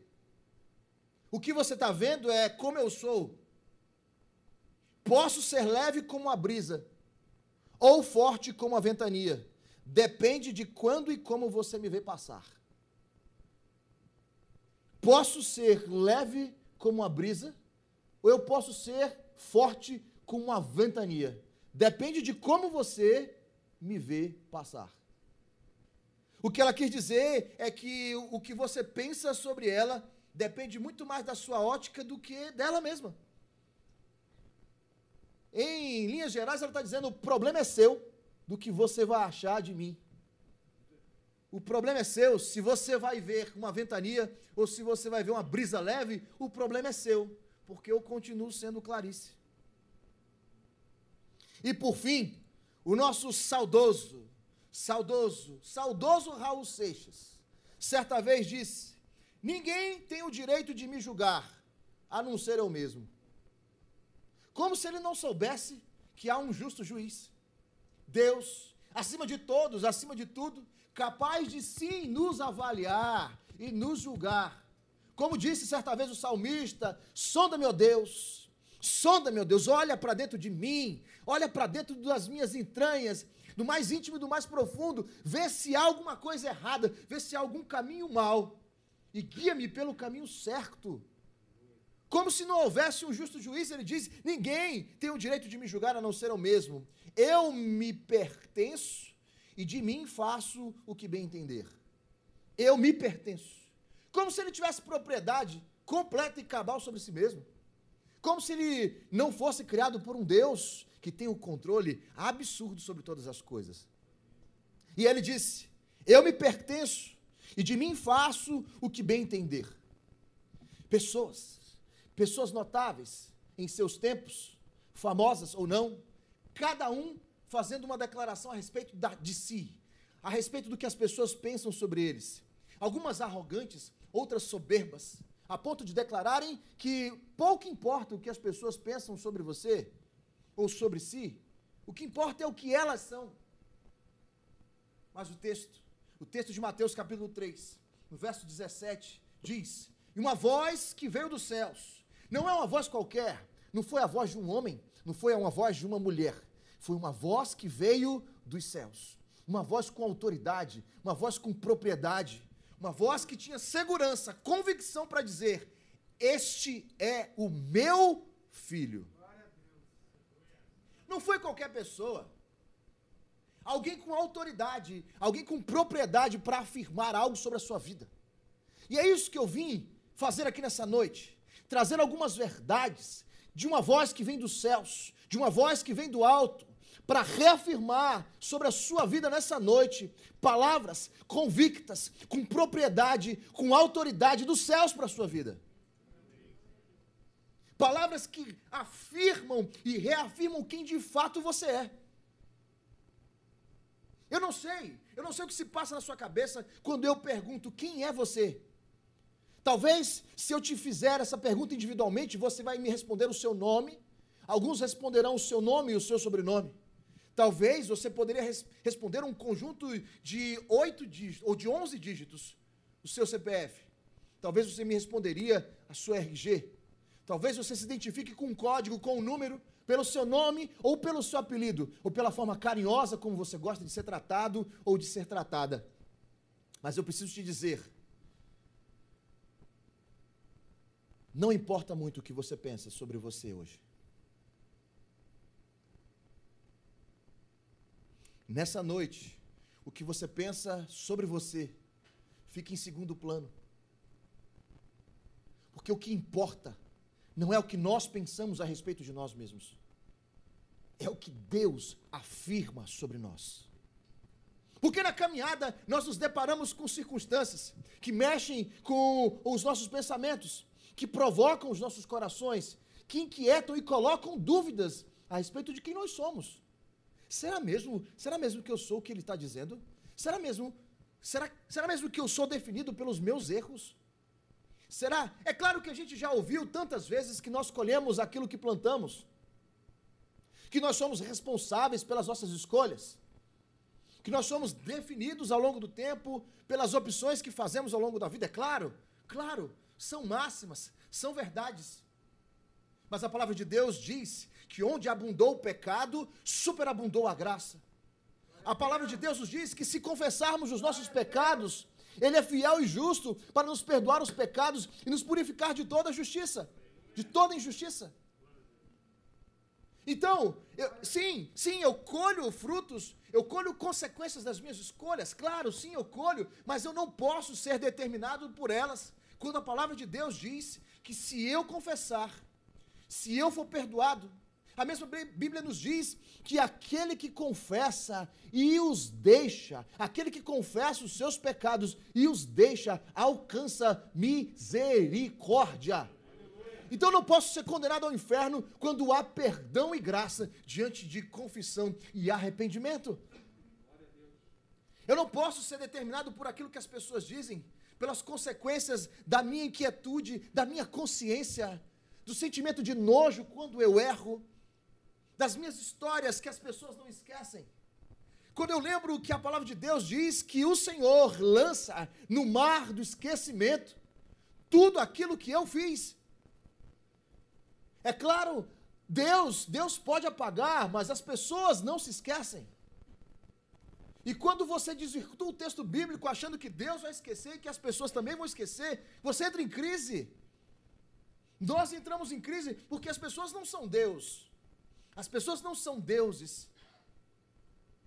O que você está vendo é como eu sou. Posso ser leve como a brisa, ou forte como a ventania. Depende de quando e como você me vê passar. Posso ser leve como a brisa, ou eu posso ser forte como uma ventania. Depende de como você me vê passar. O que ela quis dizer é que o que você pensa sobre ela depende muito mais da sua ótica do que dela mesma. Em linhas gerais, ela está dizendo: o problema é seu, do que você vai achar de mim. O problema é seu. Se você vai ver uma ventania ou se você vai ver uma brisa leve, o problema é seu, porque eu continuo sendo Clarice. E por fim, o nosso saudoso, saudoso, saudoso Raul Seixas, certa vez disse: Ninguém tem o direito de me julgar, a não ser eu mesmo. Como se ele não soubesse que há um justo juiz. Deus, acima de todos, acima de tudo, capaz de sim nos avaliar e nos julgar. Como disse certa vez o salmista: sonda, meu Deus, sonda, meu Deus, olha para dentro de mim, olha para dentro das minhas entranhas, do mais íntimo e do mais profundo, vê se há alguma coisa errada, vê se há algum caminho mal, e guia-me pelo caminho certo. Como se não houvesse um justo juiz, ele diz: ninguém tem o direito de me julgar a não ser eu mesmo. Eu me pertenço e de mim faço o que bem entender. Eu me pertenço. Como se ele tivesse propriedade completa e cabal sobre si mesmo. Como se ele não fosse criado por um Deus que tem o controle absurdo sobre todas as coisas. E ele disse: Eu me pertenço e de mim faço o que bem entender. Pessoas, pessoas notáveis em seus tempos, famosas ou não, cada um fazendo uma declaração a respeito da, de si, a respeito do que as pessoas pensam sobre eles. Algumas arrogantes, outras soberbas, a ponto de declararem que pouco importa o que as pessoas pensam sobre você ou sobre si, o que importa é o que elas são. Mas o texto, o texto de Mateus capítulo 3, no verso 17, diz: E uma voz que veio dos céus, não é uma voz qualquer, não foi a voz de um homem, não foi uma voz de uma mulher, foi uma voz que veio dos céus. Uma voz com autoridade, uma voz com propriedade, uma voz que tinha segurança, convicção para dizer: Este é o meu filho. Não foi qualquer pessoa. Alguém com autoridade, alguém com propriedade para afirmar algo sobre a sua vida. E é isso que eu vim fazer aqui nessa noite, trazer algumas verdades de uma voz que vem dos céus, de uma voz que vem do alto, para reafirmar sobre a sua vida nessa noite palavras convictas, com propriedade, com autoridade dos céus para a sua vida. Palavras que afirmam e reafirmam quem de fato você é. Eu não sei, eu não sei o que se passa na sua cabeça quando eu pergunto quem é você. Talvez, se eu te fizer essa pergunta individualmente, você vai me responder o seu nome, alguns responderão o seu nome e o seu sobrenome. Talvez você poderia res responder um conjunto de oito dígitos ou de onze dígitos, o seu CPF. Talvez você me responderia a sua RG. Talvez você se identifique com um código, com um número, pelo seu nome ou pelo seu apelido, ou pela forma carinhosa como você gosta de ser tratado ou de ser tratada. Mas eu preciso te dizer, não importa muito o que você pensa sobre você hoje. Nessa noite, o que você pensa sobre você fica em segundo plano. Porque o que importa não é o que nós pensamos a respeito de nós mesmos, é o que Deus afirma sobre nós. Porque na caminhada nós nos deparamos com circunstâncias que mexem com os nossos pensamentos, que provocam os nossos corações, que inquietam e colocam dúvidas a respeito de quem nós somos. Será mesmo, será mesmo que eu sou o que ele está dizendo? Será mesmo, será, será mesmo que eu sou definido pelos meus erros? Será? É claro que a gente já ouviu tantas vezes que nós colhemos aquilo que plantamos, que nós somos responsáveis pelas nossas escolhas, que nós somos definidos ao longo do tempo pelas opções que fazemos ao longo da vida. É claro, claro, são máximas, são verdades. Mas a palavra de Deus diz que onde abundou o pecado, superabundou a graça. A palavra de Deus nos diz que se confessarmos os nossos pecados, Ele é fiel e justo para nos perdoar os pecados e nos purificar de toda justiça, de toda injustiça. Então, eu, sim, sim, eu colho frutos, eu colho consequências das minhas escolhas, claro, sim, eu colho, mas eu não posso ser determinado por elas. Quando a palavra de Deus diz que se eu confessar, se eu for perdoado, a mesma Bíblia nos diz que aquele que confessa e os deixa, aquele que confessa os seus pecados e os deixa, alcança misericórdia. Então não posso ser condenado ao inferno quando há perdão e graça diante de confissão e arrependimento. Eu não posso ser determinado por aquilo que as pessoas dizem, pelas consequências da minha inquietude, da minha consciência, do sentimento de nojo quando eu erro das minhas histórias que as pessoas não esquecem. Quando eu lembro que a palavra de Deus diz que o Senhor lança no mar do esquecimento tudo aquilo que eu fiz. É claro, Deus, Deus pode apagar, mas as pessoas não se esquecem. E quando você desvirtua o texto bíblico achando que Deus vai esquecer e que as pessoas também vão esquecer, você entra em crise. Nós entramos em crise porque as pessoas não são Deus. As pessoas não são deuses.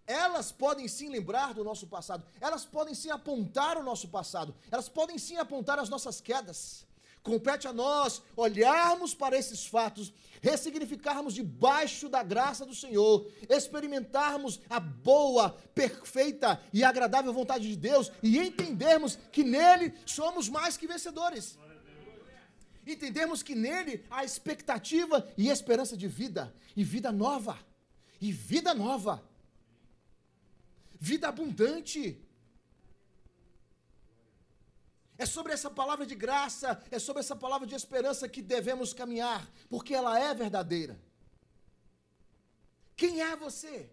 Elas podem sim lembrar do nosso passado, elas podem sim apontar o nosso passado, elas podem sim apontar as nossas quedas. Compete a nós olharmos para esses fatos, ressignificarmos debaixo da graça do Senhor, experimentarmos a boa, perfeita e agradável vontade de Deus e entendermos que nele somos mais que vencedores entendemos que nele há expectativa e esperança de vida, e vida nova, e vida nova, vida abundante. É sobre essa palavra de graça, é sobre essa palavra de esperança que devemos caminhar, porque ela é verdadeira. Quem é você?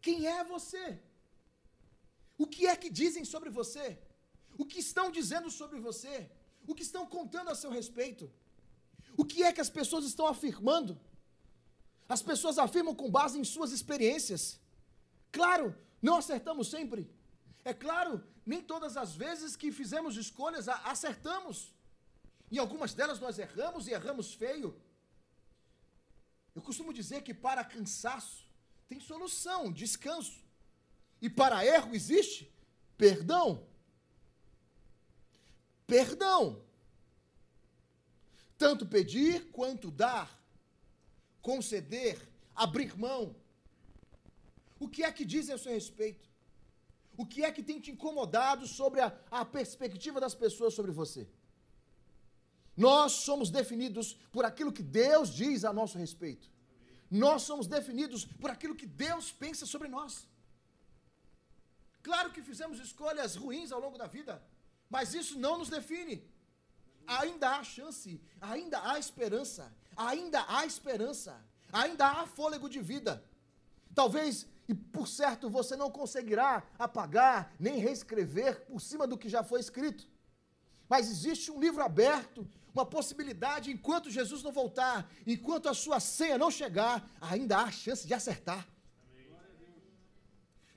Quem é você? O que é que dizem sobre você? O que estão dizendo sobre você? O que estão contando a seu respeito. O que é que as pessoas estão afirmando? As pessoas afirmam com base em suas experiências. Claro, não acertamos sempre. É claro, nem todas as vezes que fizemos escolhas acertamos. Em algumas delas nós erramos e erramos feio. Eu costumo dizer que para cansaço tem solução, descanso. E para erro existe perdão perdão. Tanto pedir quanto dar, conceder, abrir mão. O que é que dizem a seu respeito? O que é que tem te incomodado sobre a, a perspectiva das pessoas sobre você? Nós somos definidos por aquilo que Deus diz a nosso respeito. Nós somos definidos por aquilo que Deus pensa sobre nós. Claro que fizemos escolhas ruins ao longo da vida. Mas isso não nos define. Ainda há chance, ainda há esperança, ainda há esperança, ainda há fôlego de vida. Talvez, e por certo, você não conseguirá apagar nem reescrever por cima do que já foi escrito. Mas existe um livro aberto, uma possibilidade, enquanto Jesus não voltar, enquanto a sua senha não chegar, ainda há chance de acertar.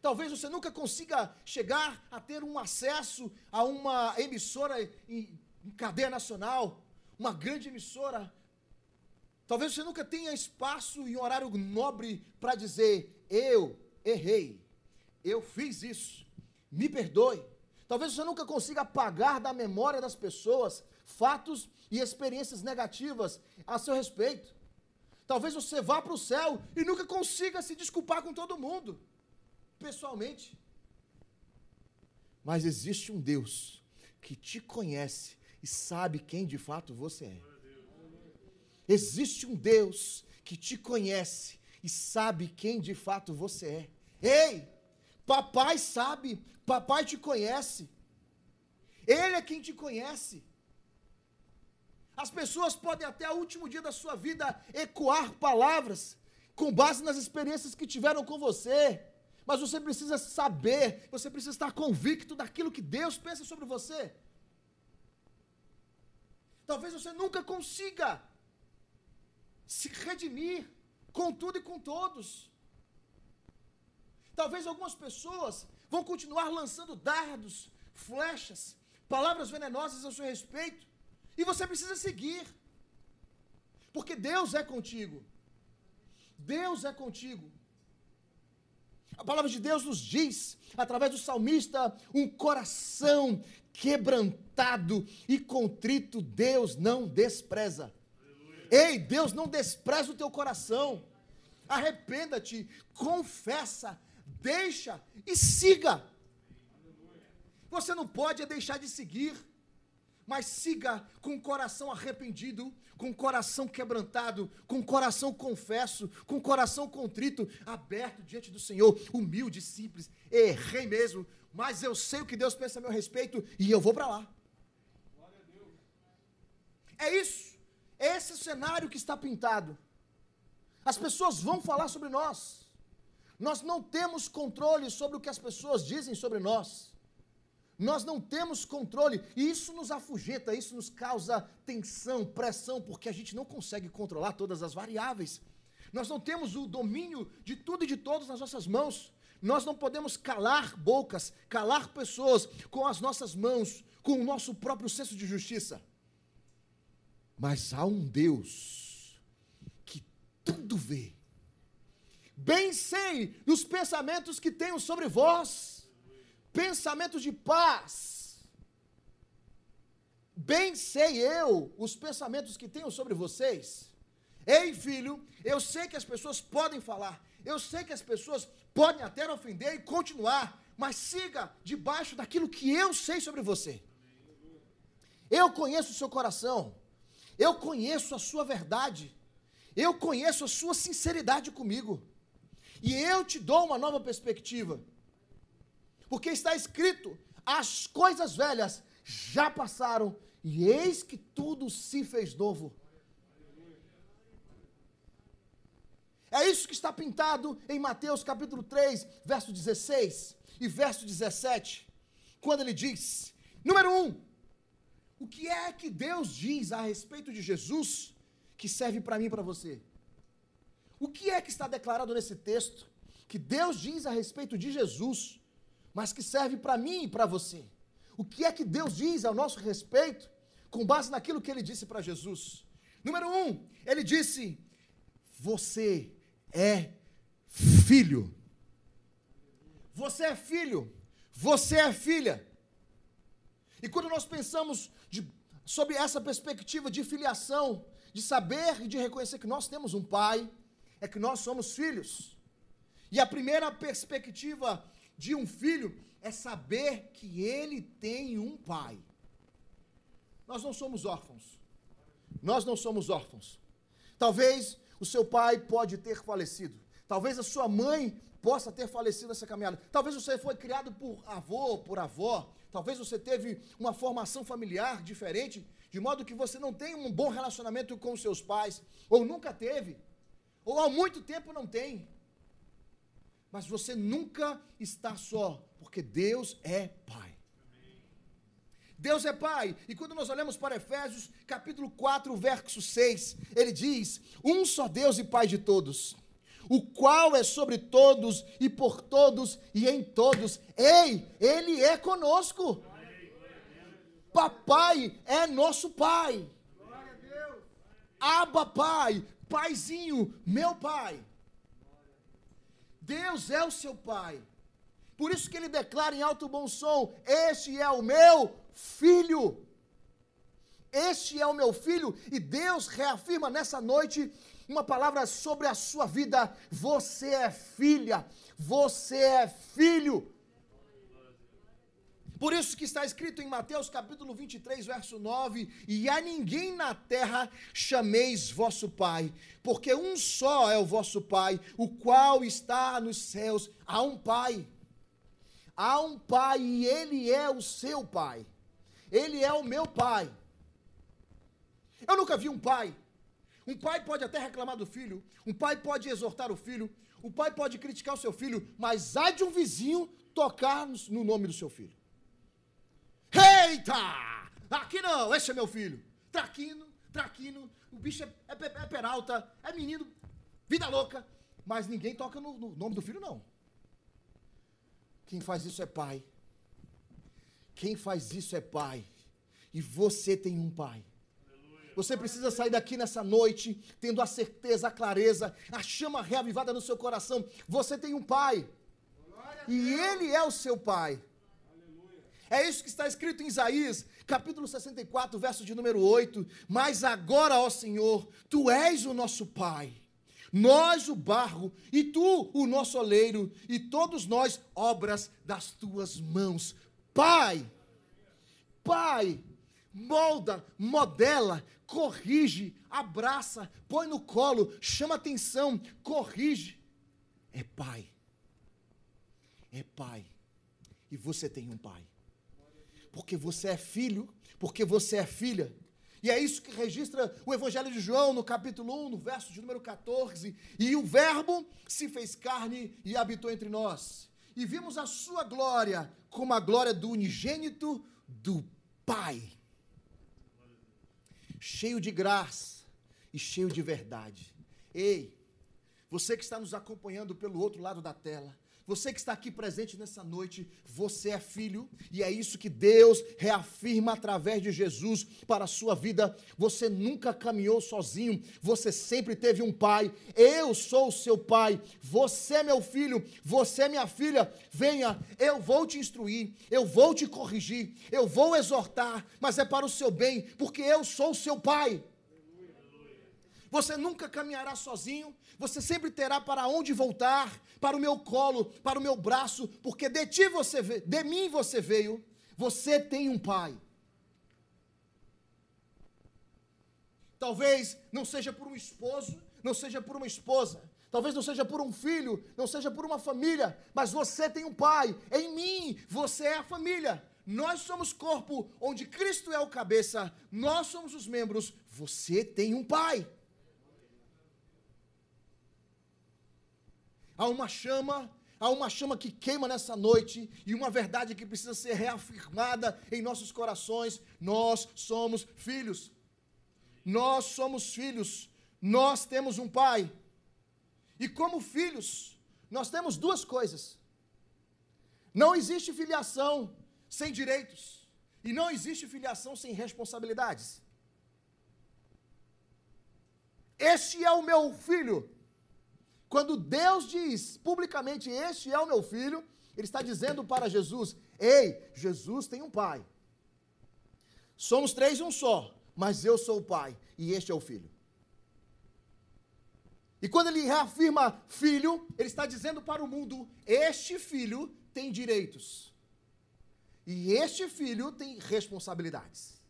Talvez você nunca consiga chegar a ter um acesso a uma emissora em, em cadeia nacional, uma grande emissora. Talvez você nunca tenha espaço em horário nobre para dizer: eu errei, eu fiz isso, me perdoe. Talvez você nunca consiga apagar da memória das pessoas fatos e experiências negativas a seu respeito. Talvez você vá para o céu e nunca consiga se desculpar com todo mundo pessoalmente. Mas existe um Deus que te conhece e sabe quem de fato você é. Existe um Deus que te conhece e sabe quem de fato você é. Ei, papai sabe, papai te conhece. Ele é quem te conhece. As pessoas podem até o último dia da sua vida ecoar palavras com base nas experiências que tiveram com você. Mas você precisa saber, você precisa estar convicto daquilo que Deus pensa sobre você. Talvez você nunca consiga se redimir com tudo e com todos. Talvez algumas pessoas vão continuar lançando dardos, flechas, palavras venenosas a seu respeito, e você precisa seguir. Porque Deus é contigo. Deus é contigo. A palavra de Deus nos diz, através do salmista, um coração quebrantado e contrito, Deus não despreza. Ei, Deus não despreza o teu coração. Arrependa-te, confessa, deixa e siga. Você não pode deixar de seguir mas siga com o coração arrependido, com coração quebrantado, com coração confesso, com coração contrito, aberto diante do Senhor, humilde, simples. Errei mesmo, mas eu sei o que Deus pensa a meu respeito e eu vou para lá. É isso. Esse é o cenário que está pintado. As pessoas vão falar sobre nós. Nós não temos controle sobre o que as pessoas dizem sobre nós. Nós não temos controle e isso nos afugenta, isso nos causa tensão, pressão, porque a gente não consegue controlar todas as variáveis. Nós não temos o domínio de tudo e de todos nas nossas mãos. Nós não podemos calar bocas, calar pessoas com as nossas mãos, com o nosso próprio senso de justiça. Mas há um Deus que tudo vê. Bem sei os pensamentos que tenho sobre vós pensamentos de paz. Bem sei eu os pensamentos que tenho sobre vocês. Ei, filho, eu sei que as pessoas podem falar, eu sei que as pessoas podem até ofender e continuar, mas siga debaixo daquilo que eu sei sobre você. Eu conheço o seu coração, eu conheço a sua verdade, eu conheço a sua sinceridade comigo, e eu te dou uma nova perspectiva. Porque está escrito: as coisas velhas já passaram e eis que tudo se fez novo. É isso que está pintado em Mateus capítulo 3, verso 16 e verso 17, quando ele diz: número 1, um, o que é que Deus diz a respeito de Jesus que serve para mim e para você? O que é que está declarado nesse texto que Deus diz a respeito de Jesus mas que serve para mim e para você. O que é que Deus diz ao nosso respeito, com base naquilo que ele disse para Jesus? Número um, ele disse: Você é filho. Você é filho. Você é filha. E quando nós pensamos de, sobre essa perspectiva de filiação, de saber e de reconhecer que nós temos um pai, é que nós somos filhos. E a primeira perspectiva de um filho é saber que ele tem um pai. Nós não somos órfãos. Nós não somos órfãos. Talvez o seu pai pode ter falecido. Talvez a sua mãe possa ter falecido nessa caminhada. Talvez você foi criado por avô, por avó. Talvez você teve uma formação familiar diferente, de modo que você não tem um bom relacionamento com seus pais, ou nunca teve, ou há muito tempo não tem. Mas você nunca está só, porque Deus é Pai. Deus é Pai. E quando nós olhamos para Efésios, capítulo 4, verso 6, ele diz: Um só Deus e Pai de todos, o qual é sobre todos e por todos e em todos. Ei, Ele é conosco. Papai é nosso Pai. Abba Pai, Paizinho, meu Pai. Deus é o seu Pai. Por isso que ele declara em alto bom som: Este é o meu filho. Este é o meu filho. E Deus reafirma nessa noite uma palavra sobre a sua vida: Você é filha, você é filho. Por isso que está escrito em Mateus capítulo 23, verso 9: E a ninguém na terra chameis vosso Pai, porque um só é o vosso Pai, o qual está nos céus. Há um Pai. Há um Pai e Ele é o seu Pai. Ele é o meu Pai. Eu nunca vi um pai. Um pai pode até reclamar do filho, um pai pode exortar o filho, o pai pode criticar o seu filho, mas há de um vizinho tocar no nome do seu filho. Eita! Aqui não, esse é meu filho. Traquino, traquino, o bicho é, é, é peralta, é menino, vida louca, mas ninguém toca no, no nome do filho, não. Quem faz isso é pai. Quem faz isso é pai. E você tem um pai. Você precisa sair daqui nessa noite tendo a certeza, a clareza, a chama reavivada no seu coração. Você tem um pai. E ele é o seu pai. É isso que está escrito em Isaías, capítulo 64, verso de número 8. Mas agora, ó Senhor, tu és o nosso pai. Nós o barro, e tu o nosso oleiro, e todos nós obras das tuas mãos. Pai, Pai, molda, modela, corrige, abraça, põe no colo, chama atenção, corrige. É pai. É pai. E você tem um pai. Porque você é filho, porque você é filha. E é isso que registra o Evangelho de João, no capítulo 1, no verso de número 14. E o Verbo se fez carne e habitou entre nós. E vimos a sua glória como a glória do unigênito do Pai cheio de graça e cheio de verdade. Ei, você que está nos acompanhando pelo outro lado da tela, você que está aqui presente nessa noite, você é filho, e é isso que Deus reafirma através de Jesus para a sua vida. Você nunca caminhou sozinho, você sempre teve um pai. Eu sou o seu pai, você é meu filho, você é minha filha. Venha, eu vou te instruir, eu vou te corrigir, eu vou exortar, mas é para o seu bem, porque eu sou o seu pai. Você nunca caminhará sozinho, você sempre terá para onde voltar, para o meu colo, para o meu braço, porque de ti você veio, de mim você veio. Você tem um pai. Talvez não seja por um esposo, não seja por uma esposa, talvez não seja por um filho, não seja por uma família, mas você tem um pai. Em mim, você é a família. Nós somos corpo onde Cristo é o cabeça, nós somos os membros, você tem um pai. Há uma chama, há uma chama que queima nessa noite e uma verdade que precisa ser reafirmada em nossos corações. Nós somos filhos. Nós somos filhos. Nós temos um pai. E como filhos, nós temos duas coisas. Não existe filiação sem direitos. E não existe filiação sem responsabilidades. Este é o meu filho. Quando Deus diz publicamente: Este é o meu filho, Ele está dizendo para Jesus: Ei, Jesus tem um pai. Somos três um só, mas eu sou o pai e este é o filho. E quando ele reafirma filho, ele está dizendo para o mundo: Este filho tem direitos. E este filho tem responsabilidades.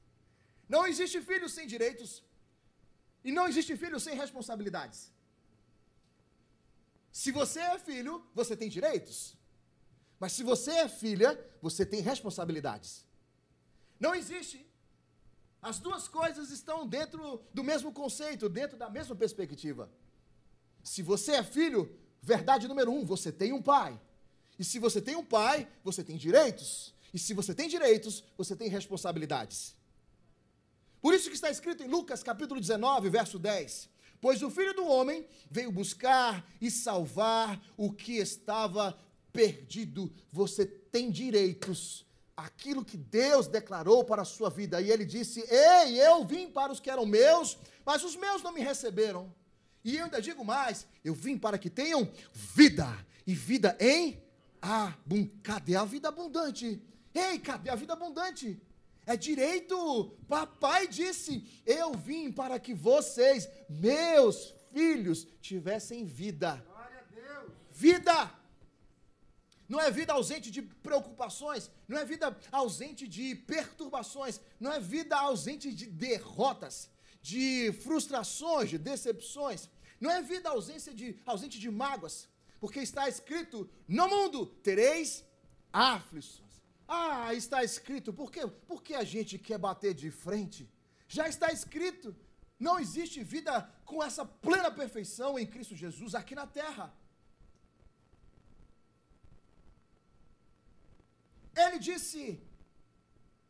Não existe filho sem direitos. E não existe filho sem responsabilidades. Se você é filho, você tem direitos. Mas se você é filha, você tem responsabilidades. Não existe. As duas coisas estão dentro do mesmo conceito, dentro da mesma perspectiva. Se você é filho, verdade número um, você tem um pai. E se você tem um pai, você tem direitos. E se você tem direitos, você tem responsabilidades. Por isso que está escrito em Lucas capítulo 19, verso 10. Pois o filho do homem veio buscar e salvar o que estava perdido. Você tem direitos. Aquilo que Deus declarou para a sua vida. E ele disse: Ei, eu vim para os que eram meus, mas os meus não me receberam. E eu ainda digo mais: eu vim para que tenham vida, e vida em abundância. Cadê a vida abundante? Ei, cadê a vida abundante? É direito. Papai disse: Eu vim para que vocês, meus filhos, tivessem vida. Vida. Não é vida ausente de preocupações, não é vida ausente de perturbações, não é vida ausente de derrotas, de frustrações, de decepções, não é vida ausência de, ausente de mágoas, porque está escrito: No mundo tereis aflições. Ah, está escrito, por quê? Porque a gente quer bater de frente. Já está escrito. Não existe vida com essa plena perfeição em Cristo Jesus aqui na terra. Ele disse: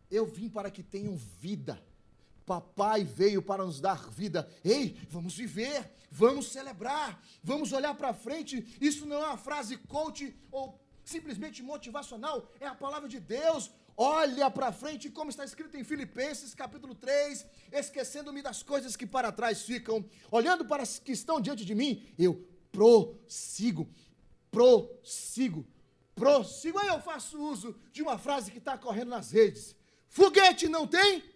Eu vim para que tenham vida. Papai veio para nos dar vida. Ei, vamos viver, vamos celebrar, vamos olhar para frente. Isso não é uma frase coach ou simplesmente motivacional, é a palavra de Deus. Olha para frente, como está escrito em Filipenses capítulo 3, esquecendo-me das coisas que para trás ficam, olhando para as que estão diante de mim, eu prossigo, prossigo, prossigo. Aí eu faço uso de uma frase que está correndo nas redes: foguete não tem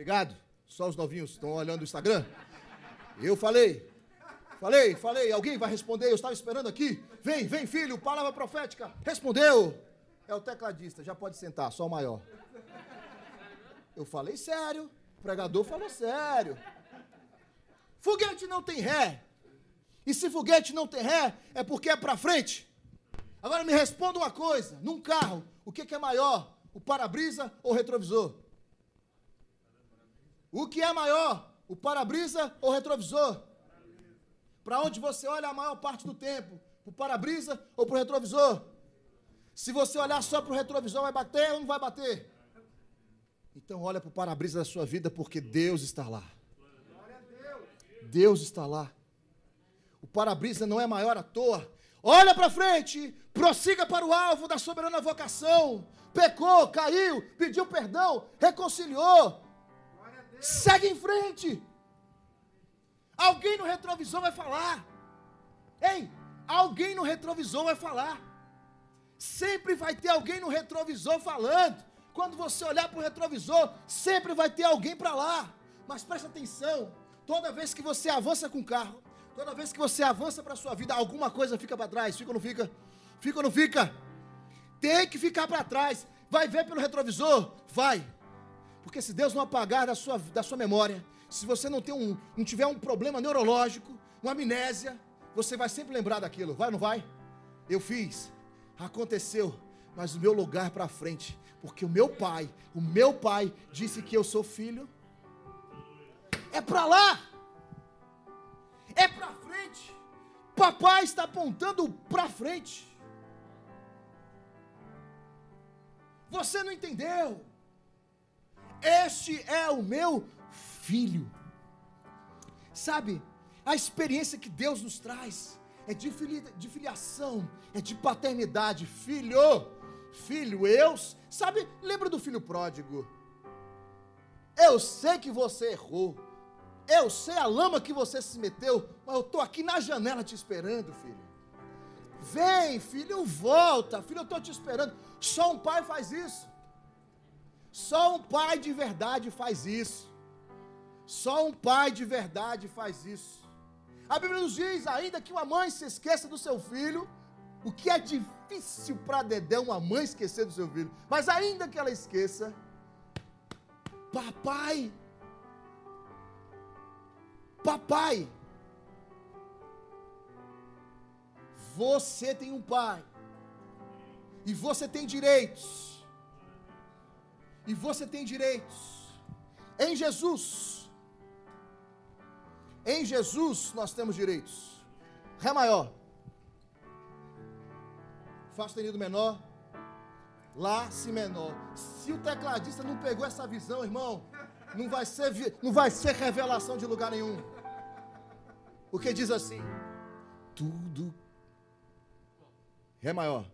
Obrigado. Só os novinhos estão olhando o Instagram. Eu falei. Falei, falei. Alguém vai responder? Eu estava esperando aqui. Vem, vem, filho. Palavra profética. Respondeu. É o tecladista. Já pode sentar. Só o maior. Eu falei sério. O pregador falou sério. Foguete não tem ré. E se foguete não tem ré, é porque é para frente. Agora me responda uma coisa: num carro, o que, é maior? O para-brisa ou o retrovisor? O que é maior, o para-brisa ou o retrovisor? Para onde você olha a maior parte do tempo? Para o para-brisa ou para o retrovisor? Se você olhar só para o retrovisor, vai bater ou não vai bater? Então olha para o para-brisa da sua vida, porque Deus está lá. Deus está lá. O para-brisa não é maior à toa. Olha para frente, prossiga para o alvo da soberana vocação. Pecou, caiu, pediu perdão, reconciliou, Segue em frente. Alguém no retrovisor vai falar. Ei, alguém no retrovisor vai falar. Sempre vai ter alguém no retrovisor falando. Quando você olhar para o retrovisor, sempre vai ter alguém para lá. Mas presta atenção: toda vez que você avança com o carro, toda vez que você avança para a sua vida, alguma coisa fica para trás. Fica ou não fica? Fica ou não fica? Tem que ficar para trás. Vai ver pelo retrovisor? Vai. Porque se Deus não apagar da sua, da sua memória, se você não, tem um, não tiver um problema neurológico, uma amnésia, você vai sempre lembrar daquilo, vai ou não vai? Eu fiz, aconteceu, mas o meu lugar é para frente, porque o meu pai, o meu pai disse que eu sou filho. É para lá. É para frente. Papai está apontando para frente. Você não entendeu? Este é o meu filho. Sabe, a experiência que Deus nos traz é de, de filiação, é de paternidade. Filho, filho, eu. Sabe, lembra do filho pródigo? Eu sei que você errou. Eu sei a lama que você se meteu, mas eu estou aqui na janela te esperando, filho. Vem, filho, volta, filho, eu estou te esperando. Só um pai faz isso. Só um pai de verdade faz isso. Só um pai de verdade faz isso. A Bíblia nos diz ainda que uma mãe se esqueça do seu filho, o que é difícil para Dedé uma mãe esquecer do seu filho. Mas ainda que ela esqueça, papai, papai, você tem um pai, e você tem direitos e você tem direitos. Em Jesus, em Jesus nós temos direitos. Ré maior, Fá sustenido menor, Lá si menor. Se o tecladista não pegou essa visão, irmão, não vai ser, não vai ser revelação de lugar nenhum. Porque diz assim: tudo. Ré maior.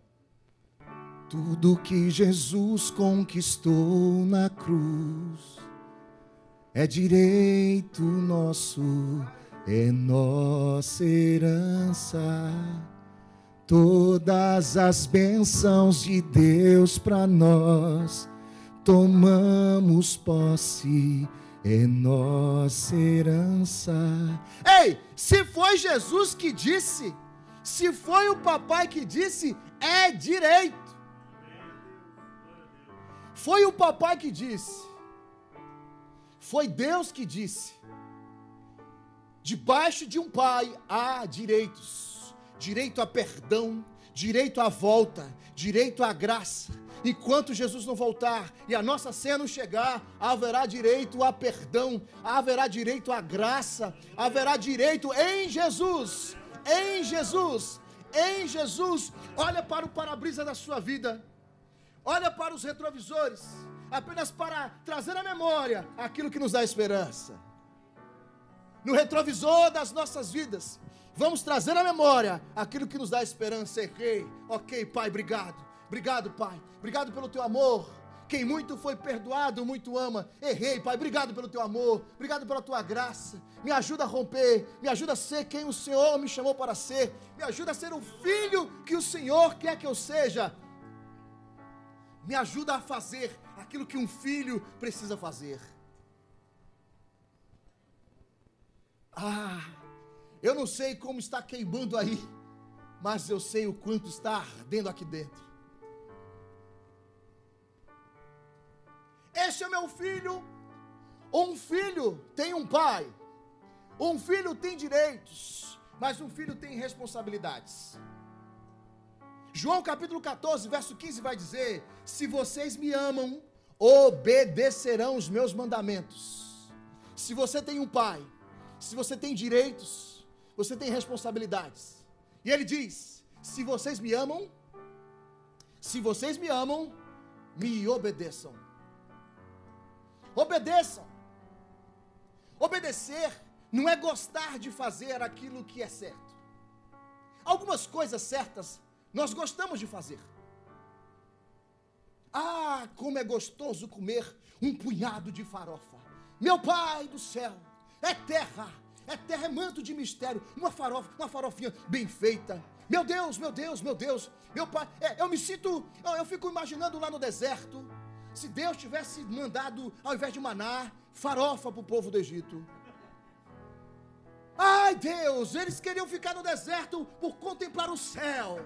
Tudo que Jesus conquistou na cruz é direito nosso, é nossa herança. Todas as bênçãos de Deus para nós, tomamos posse, é nossa herança. Ei, se foi Jesus que disse, se foi o papai que disse, é direito. Foi o papai que disse. Foi Deus que disse. Debaixo de um pai há direitos: direito a perdão, direito à volta, direito à graça. enquanto Jesus não voltar e a nossa cena não chegar, haverá direito a perdão, haverá direito à graça, haverá direito em Jesus, em Jesus, em Jesus. Olha para o para-brisa da sua vida, olha para os retrovisores, apenas para trazer à memória aquilo que nos dá esperança. No retrovisor das nossas vidas, vamos trazer à memória aquilo que nos dá esperança. Errei, ok, Pai, obrigado. Obrigado, Pai. Obrigado pelo teu amor. Quem muito foi perdoado, muito ama. Errei, Pai. Obrigado pelo teu amor. Obrigado pela tua graça. Me ajuda a romper. Me ajuda a ser quem o Senhor me chamou para ser. Me ajuda a ser o filho que o Senhor quer que eu seja. Me ajuda a fazer aquilo que um filho precisa fazer. Ah, eu não sei como está queimando aí, mas eu sei o quanto está ardendo aqui dentro. Este é meu filho. Um filho tem um pai. Um filho tem direitos, mas um filho tem responsabilidades. João capítulo 14, verso 15 vai dizer: Se vocês me amam, obedecerão os meus mandamentos. Se você tem um pai, se você tem direitos, você tem responsabilidades. E ele diz: Se vocês me amam, se vocês me amam, me obedeçam. Obedeçam. Obedecer não é gostar de fazer aquilo que é certo. Algumas coisas certas nós gostamos de fazer. Ah, como é gostoso comer um punhado de farofa. Meu pai do céu, é terra, é terra, é manto de mistério, uma farofa, uma farofinha bem feita. Meu Deus, meu Deus, meu Deus, meu pai, é, eu me sinto, eu, eu fico imaginando lá no deserto, se Deus tivesse mandado, ao invés de maná, farofa para o povo do Egito. Ai Deus, eles queriam ficar no deserto por contemplar o céu.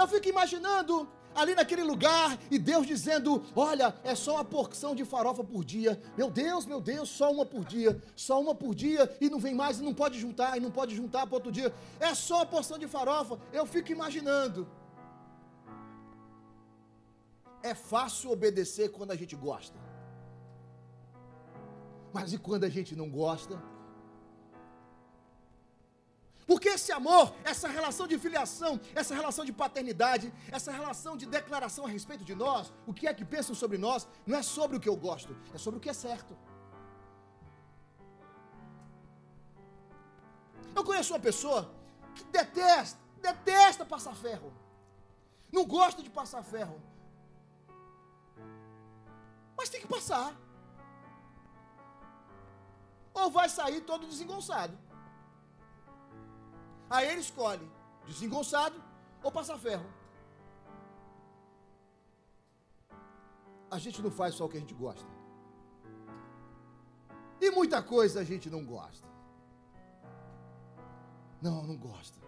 Eu fico imaginando ali naquele lugar e Deus dizendo: Olha, é só uma porção de farofa por dia. Meu Deus, meu Deus, só uma por dia, só uma por dia e não vem mais e não pode juntar e não pode juntar para outro dia. É só uma porção de farofa. Eu fico imaginando. É fácil obedecer quando a gente gosta. Mas e quando a gente não gosta? Porque esse amor, essa relação de filiação, essa relação de paternidade, essa relação de declaração a respeito de nós, o que é que pensam sobre nós, não é sobre o que eu gosto, é sobre o que é certo. Eu conheço uma pessoa que detesta, detesta passar ferro. Não gosta de passar ferro. Mas tem que passar. Ou vai sair todo desengonçado. Aí ele escolhe desengonçado ou passar ferro. A gente não faz só o que a gente gosta. E muita coisa a gente não gosta. Não, não gosta.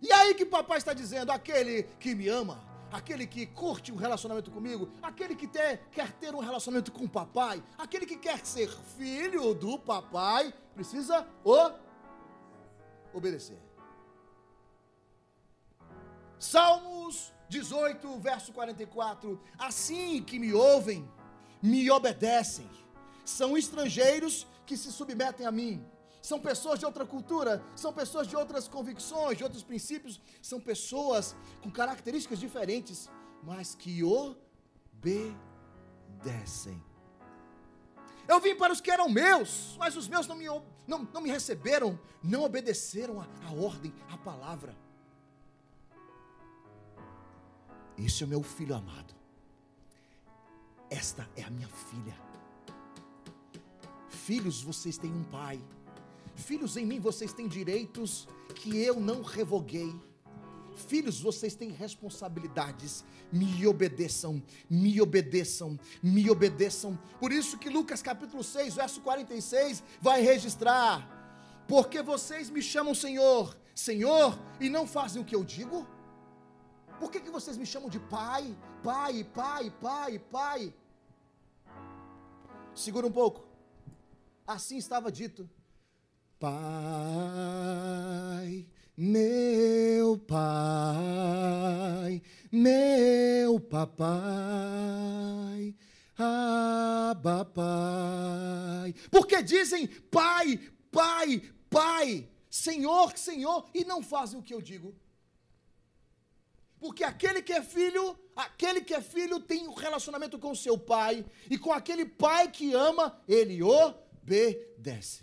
E aí que papai está dizendo: aquele que me ama, aquele que curte um relacionamento comigo, aquele que ter, quer ter um relacionamento com o papai, aquele que quer ser filho do papai, precisa o obedecer. Salmos 18, verso 44. Assim que me ouvem, me obedecem. São estrangeiros que se submetem a mim são pessoas de outra cultura, são pessoas de outras convicções, de outros princípios, são pessoas com características diferentes, mas que obedecem. Eu vim para os que eram meus, mas os meus não me, não, não me receberam, não obedeceram a, a ordem, a palavra. Esse é o meu filho amado. Esta é a minha filha. Filhos, vocês têm um pai. Filhos, em mim vocês têm direitos que eu não revoguei. Filhos, vocês têm responsabilidades. Me obedeçam, me obedeçam, me obedeçam. Por isso que Lucas capítulo 6, verso 46 vai registrar: Porque vocês me chamam Senhor, Senhor, e não fazem o que eu digo? Por que, que vocês me chamam de pai, pai, pai, pai, pai? Segura um pouco. Assim estava dito Pai Meu pai, meu papai, Abba pai. Porque dizem pai, pai, pai, Senhor, Senhor, e não fazem o que eu digo. Porque aquele que é filho, aquele que é filho tem um relacionamento com seu pai, e com aquele pai que ama, ele obedece.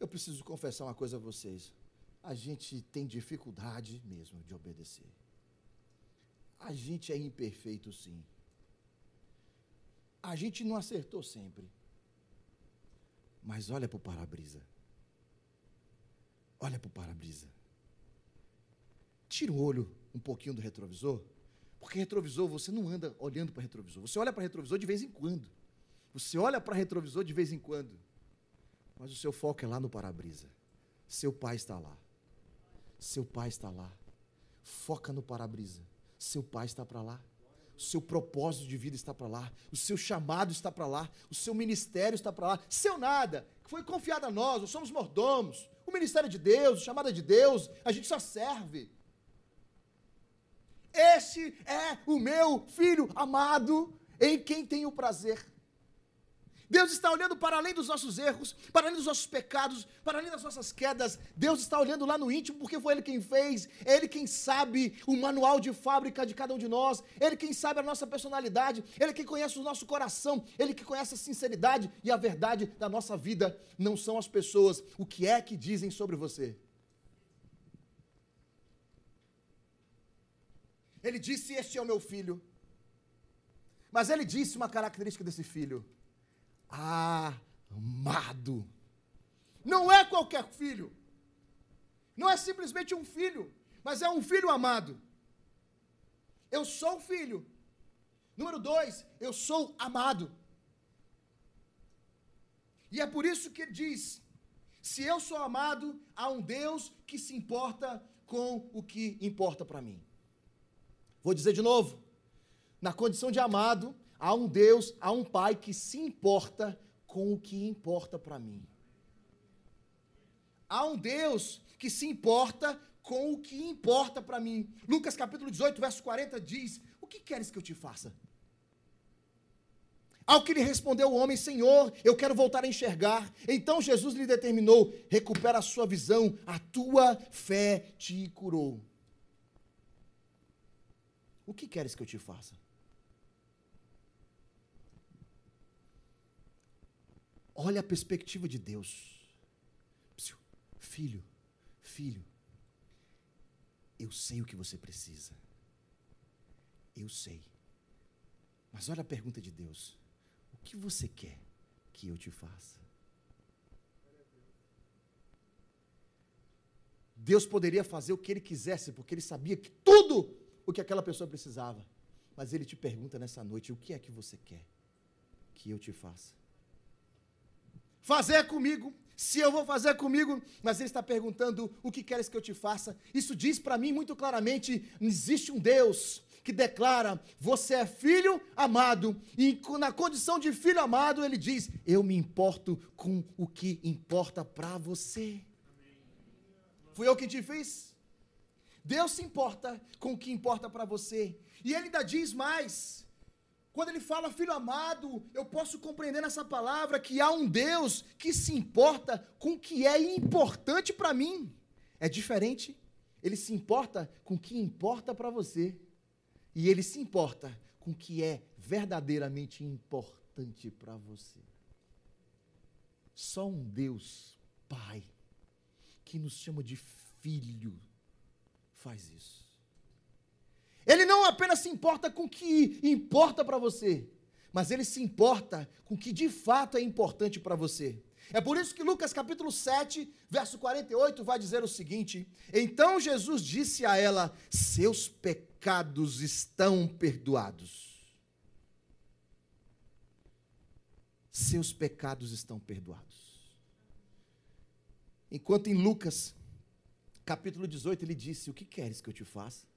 Eu preciso confessar uma coisa a vocês. A gente tem dificuldade mesmo de obedecer. A gente é imperfeito, sim. A gente não acertou sempre. Mas olha para o para-brisa. Olha para o para-brisa. Tira o olho um pouquinho do retrovisor, porque retrovisor você não anda olhando para retrovisor. Você olha para retrovisor de vez em quando. Você olha para retrovisor de vez em quando. Mas o seu foco é lá no para-brisa. Seu pai está lá. Seu pai está lá. Foca no para-brisa. Seu pai está para lá. O seu propósito de vida está para lá. O seu chamado está para lá. O seu ministério está para lá. Seu nada, que foi confiado a nós, nós somos mordomos. O ministério de Deus, o chamado é de Deus, a gente só serve. Este é o meu filho amado, em quem tenho prazer. Deus está olhando para além dos nossos erros, para além dos nossos pecados, para além das nossas quedas. Deus está olhando lá no íntimo, porque foi Ele quem fez, é Ele quem sabe o manual de fábrica de cada um de nós, é Ele quem sabe a nossa personalidade, é Ele quem conhece o nosso coração, é Ele que conhece a sinceridade e a verdade da nossa vida. Não são as pessoas, o que é que dizem sobre você. Ele disse: Este é o meu filho. Mas ele disse uma característica desse filho amado. Não é qualquer filho. Não é simplesmente um filho, mas é um filho amado. Eu sou um filho. Número dois, eu sou amado. E é por isso que ele diz: se eu sou amado, há um Deus que se importa com o que importa para mim. Vou dizer de novo: na condição de amado, Há um Deus, há um Pai que se importa com o que importa para mim. Há um Deus que se importa com o que importa para mim. Lucas capítulo 18, verso 40 diz: O que queres que eu te faça? Ao que lhe respondeu o homem: Senhor, eu quero voltar a enxergar. Então Jesus lhe determinou: recupera a sua visão, a tua fé te curou. O que queres que eu te faça? Olha a perspectiva de Deus. Filho, filho, eu sei o que você precisa. Eu sei. Mas olha a pergunta de Deus: O que você quer que eu te faça? Deus poderia fazer o que ele quisesse, porque ele sabia que tudo o que aquela pessoa precisava. Mas ele te pergunta nessa noite: O que é que você quer que eu te faça? Fazer comigo, se eu vou fazer comigo, mas ele está perguntando o que queres que eu te faça. Isso diz para mim muito claramente: existe um Deus que declara: você é filho amado, e na condição de filho amado, ele diz: eu me importo com o que importa para você. Fui eu que te fiz? Deus se importa com o que importa para você. E ele ainda diz mais: quando ele fala filho amado, eu posso compreender nessa palavra que há um Deus que se importa com o que é importante para mim. É diferente. Ele se importa com o que importa para você. E ele se importa com o que é verdadeiramente importante para você. Só um Deus, Pai, que nos chama de filho, faz isso. Ele não apenas se importa com o que importa para você, mas ele se importa com o que de fato é importante para você. É por isso que Lucas capítulo 7, verso 48 vai dizer o seguinte: Então Jesus disse a ela: Seus pecados estão perdoados. Seus pecados estão perdoados. Enquanto em Lucas capítulo 18 ele disse: O que queres que eu te faça?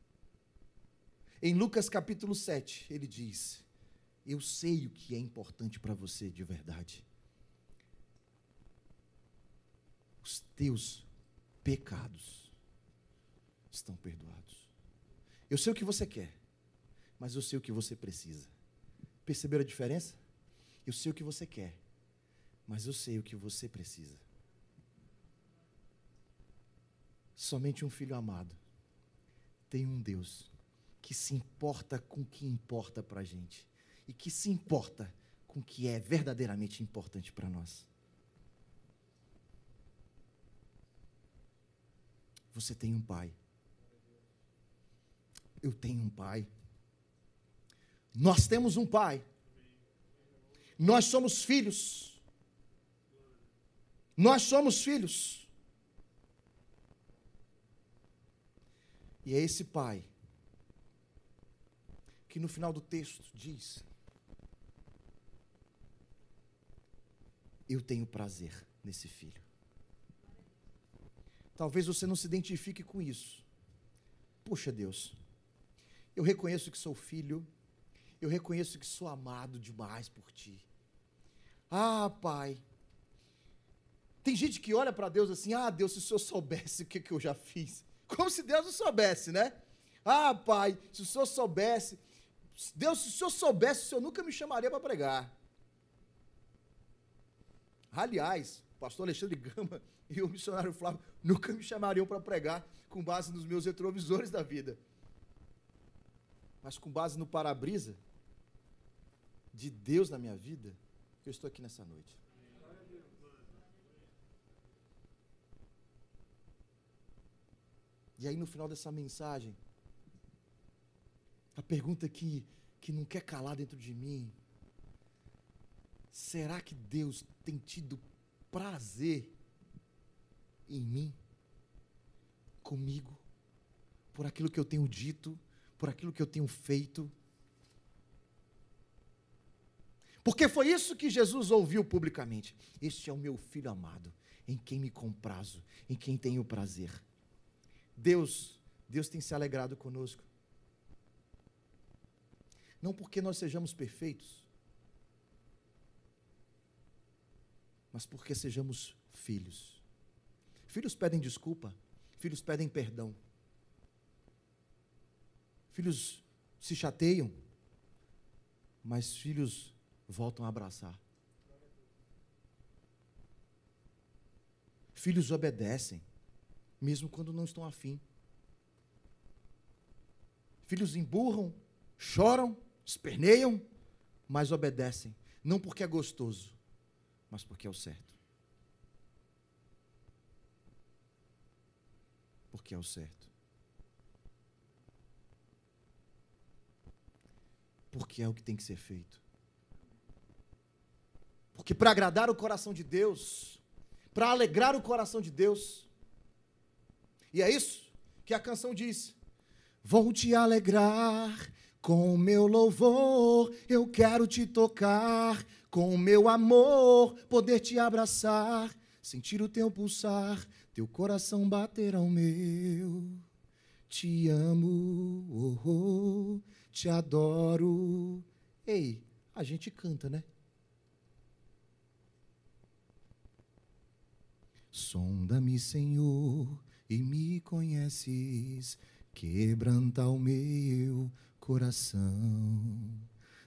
Em Lucas capítulo 7, ele diz: Eu sei o que é importante para você de verdade. Os teus pecados estão perdoados. Eu sei o que você quer, mas eu sei o que você precisa. Perceberam a diferença? Eu sei o que você quer, mas eu sei o que você precisa. Somente um filho amado tem um Deus que se importa com o que importa para a gente e que se importa com o que é verdadeiramente importante para nós. Você tem um pai. Eu tenho um pai. Nós temos um pai. Nós somos filhos. Nós somos filhos. E é esse pai que no final do texto diz: Eu tenho prazer nesse filho. Talvez você não se identifique com isso. Puxa, Deus, eu reconheço que sou filho, eu reconheço que sou amado demais por ti. Ah, Pai. Tem gente que olha para Deus assim: Ah, Deus, se o senhor soubesse o que, que eu já fiz. Como se Deus não soubesse, né? Ah, Pai, se o senhor soubesse. Deus, se senhor soubesse, o senhor nunca me chamaria para pregar. Aliás, o pastor Alexandre Gama e o missionário Flávio nunca me chamariam para pregar com base nos meus retrovisores da vida. Mas com base no para-brisa de Deus na minha vida, eu estou aqui nessa noite. E aí, no final dessa mensagem, a pergunta que, que não quer calar dentro de mim: será que Deus tem tido prazer em mim, comigo, por aquilo que eu tenho dito, por aquilo que eu tenho feito? Porque foi isso que Jesus ouviu publicamente. Este é o meu filho amado, em quem me comprazo, em quem tenho prazer. Deus, Deus tem se alegrado conosco. Não porque nós sejamos perfeitos, mas porque sejamos filhos. Filhos pedem desculpa, filhos pedem perdão. Filhos se chateiam, mas filhos voltam a abraçar. Filhos obedecem mesmo quando não estão afim. Filhos emburram, choram, esperneiam, mas obedecem, não porque é gostoso, mas porque é o certo. Porque é o certo. Porque é o que tem que ser feito. Porque para agradar o coração de Deus, para alegrar o coração de Deus, e é isso que a canção diz. Vou te alegrar com meu louvor, eu quero te tocar com meu amor, poder te abraçar, sentir o teu pulsar, teu coração bater ao meu. Te amo, oh, oh, te adoro. Ei, a gente canta, né? Sonda-me, Senhor e me conheces, quebranta o meu coração.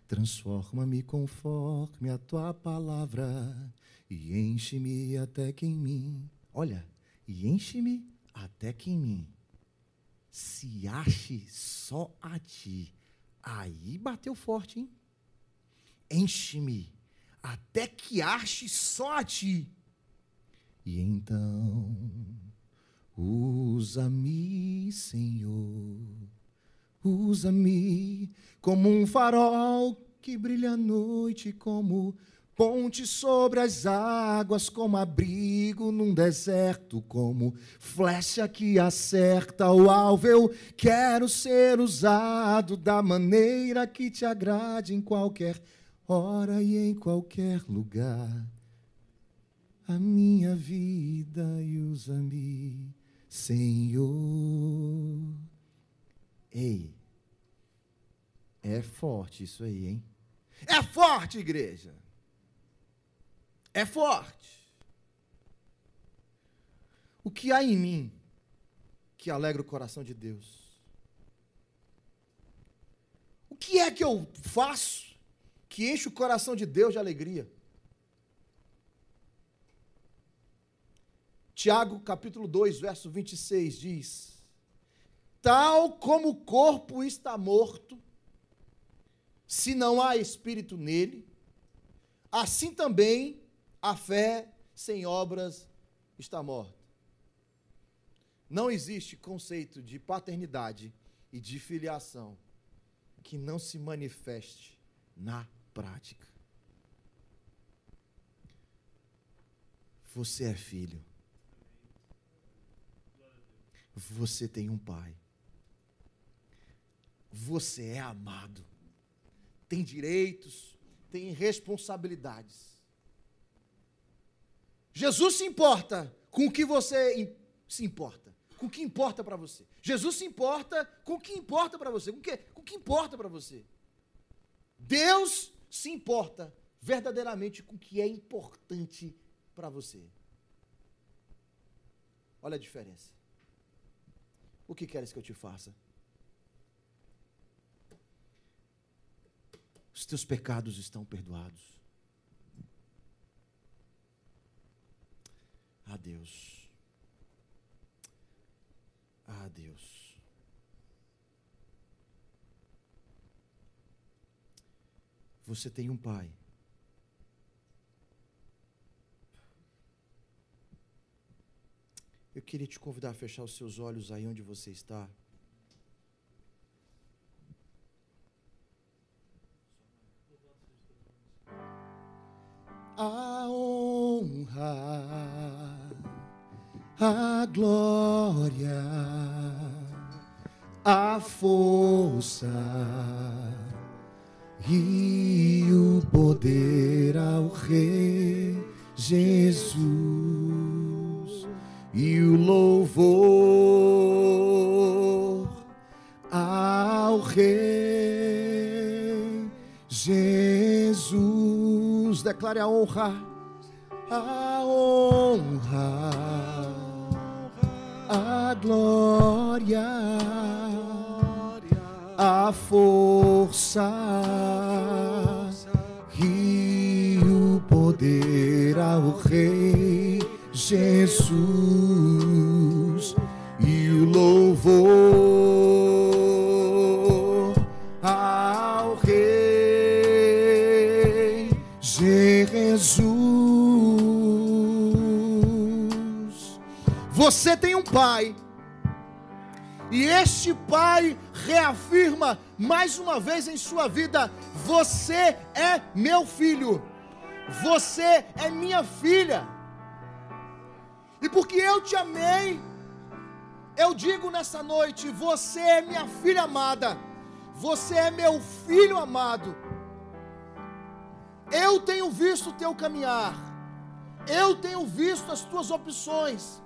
Transforma-me conforme a tua palavra e enche-me até que em mim. Olha, e enche-me até que em mim se ache só a ti. Aí bateu forte, hein? Enche-me até que ache só a ti. E então Usa-me, Senhor, usa-me como um farol que brilha à noite, como ponte sobre as águas, como abrigo num deserto, como flecha que acerta o alvo. Eu quero ser usado da maneira que te agrade em qualquer hora e em qualquer lugar. A minha vida e usa-me Senhor. Ei, é forte isso aí, hein? É forte, igreja. É forte. O que há em mim que alegra o coração de Deus? O que é que eu faço que enche o coração de Deus de alegria? Tiago, capítulo 2, verso 26 diz: Tal como o corpo está morto, se não há espírito nele, assim também a fé sem obras está morta. Não existe conceito de paternidade e de filiação que não se manifeste na prática. Você é filho. Você tem um pai. Você é amado. Tem direitos, tem responsabilidades. Jesus se importa com o que você se importa, com o que importa para você. Jesus se importa com o que importa para você, com o que, com o que importa para você. Deus se importa verdadeiramente com o que é importante para você. Olha a diferença. O que queres que eu te faça? Os teus pecados estão perdoados. A Deus. A Deus. Você tem um pai. Eu queria te convidar a fechar os seus olhos aí onde você está. A honra, a glória, a força e o poder ao Rei Jesus e o louvor ao Rei Declare a honra, a honra, a glória, a força. E o poder ao Rei Jesus. E o louvor Você tem um pai, e este pai reafirma mais uma vez em sua vida: Você é meu filho, você é minha filha. E porque eu te amei, eu digo nessa noite: você é minha filha amada, você é meu filho amado. Eu tenho visto o teu caminhar, eu tenho visto as tuas opções,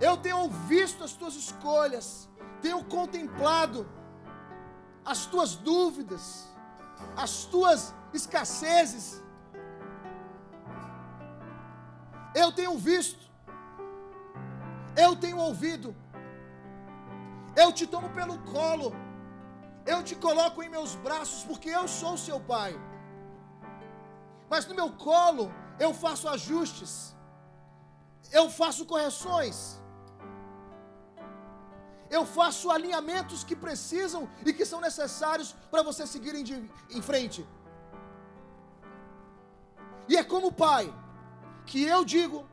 eu tenho visto as tuas escolhas, tenho contemplado as tuas dúvidas, as tuas escassezes. Eu tenho visto eu tenho ouvido, eu te tomo pelo colo, eu te coloco em meus braços, porque eu sou seu pai. Mas no meu colo eu faço ajustes, eu faço correções, eu faço alinhamentos que precisam e que são necessários para você seguir em, em frente. E é como pai que eu digo: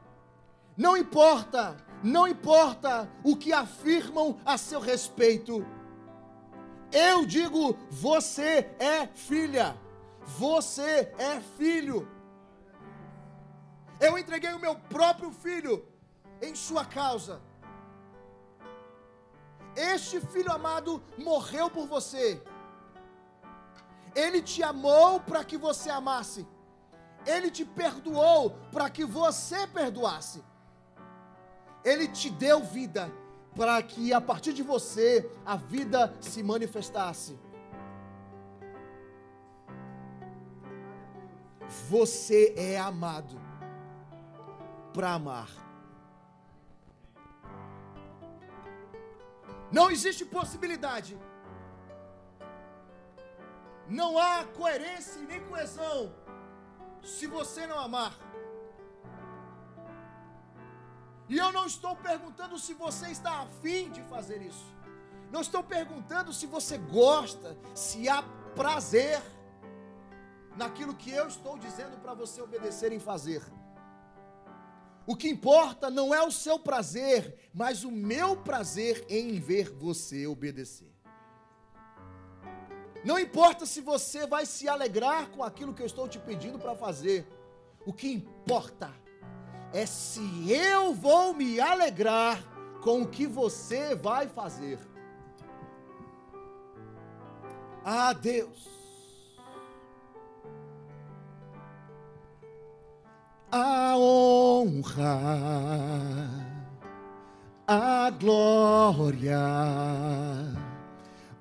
não importa não importa o que afirmam a seu respeito. Eu digo: você é filha, você é filho. Eu entreguei o meu próprio filho em sua causa. Este filho amado morreu por você. Ele te amou para que você amasse. Ele te perdoou para que você perdoasse. Ele te deu vida para que a partir de você a vida se manifestasse. Você é amado para amar. Não existe possibilidade. Não há coerência nem coesão se você não amar. E eu não estou perguntando se você está afim de fazer isso. Não estou perguntando se você gosta, se há prazer naquilo que eu estou dizendo para você obedecer em fazer. O que importa não é o seu prazer, mas o meu prazer em ver você obedecer. Não importa se você vai se alegrar com aquilo que eu estou te pedindo para fazer. O que importa é se eu vou me alegrar com o que você vai fazer. Ah, Deus. A honra, a glória,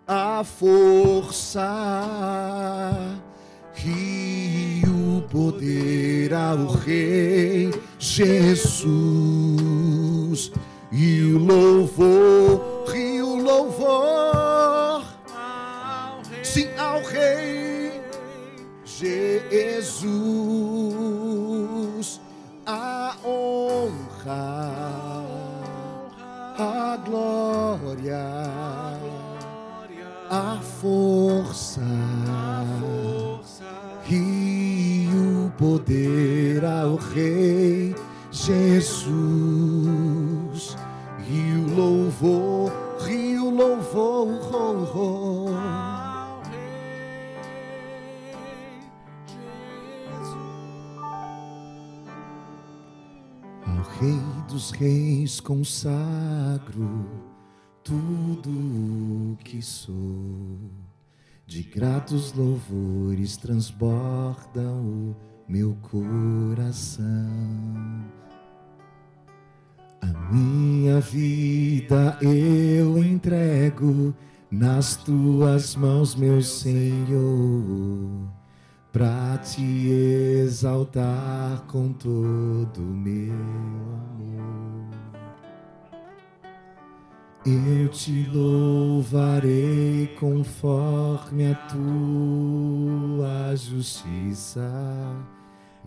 a força e o poder ao Rei Jesus. E o louvor e o louvor sim ao Rei Jesus honra a glória a força e o poder ao Rei Jesus e o louvor e o louvor oh, oh. Dos Reis consagro tudo o que sou. De gratos louvores transbordam o meu coração. A minha vida eu entrego nas tuas mãos, meu Senhor, para te exaltar com todo meu amor. Eu te louvarei conforme a tua justiça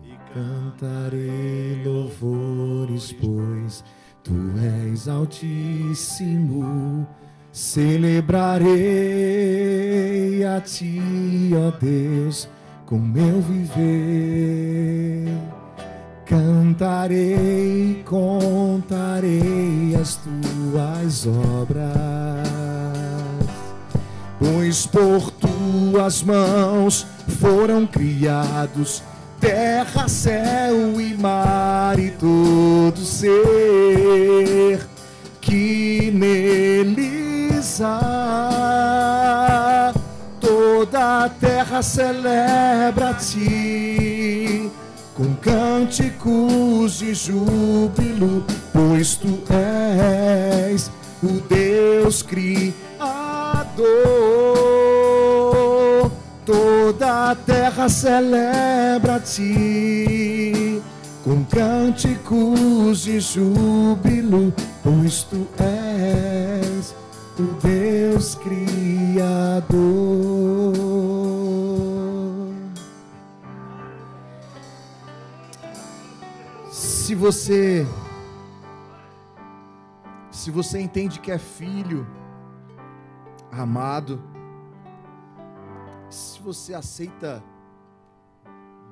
e cantarei louvores, pois tu és altíssimo. Celebrarei a ti, ó Deus, com meu viver. Cantarei, contarei as tuas obras, pois por tuas mãos foram criados terra, céu e mar e todo ser que neles há. Terra celebra a ti com cânticos de júbilo, pois tu és o Deus Criador. Toda a terra celebra a ti com cânticos de júbilo, pois tu és o Deus Criador. Se você se você entende que é filho amado, se você aceita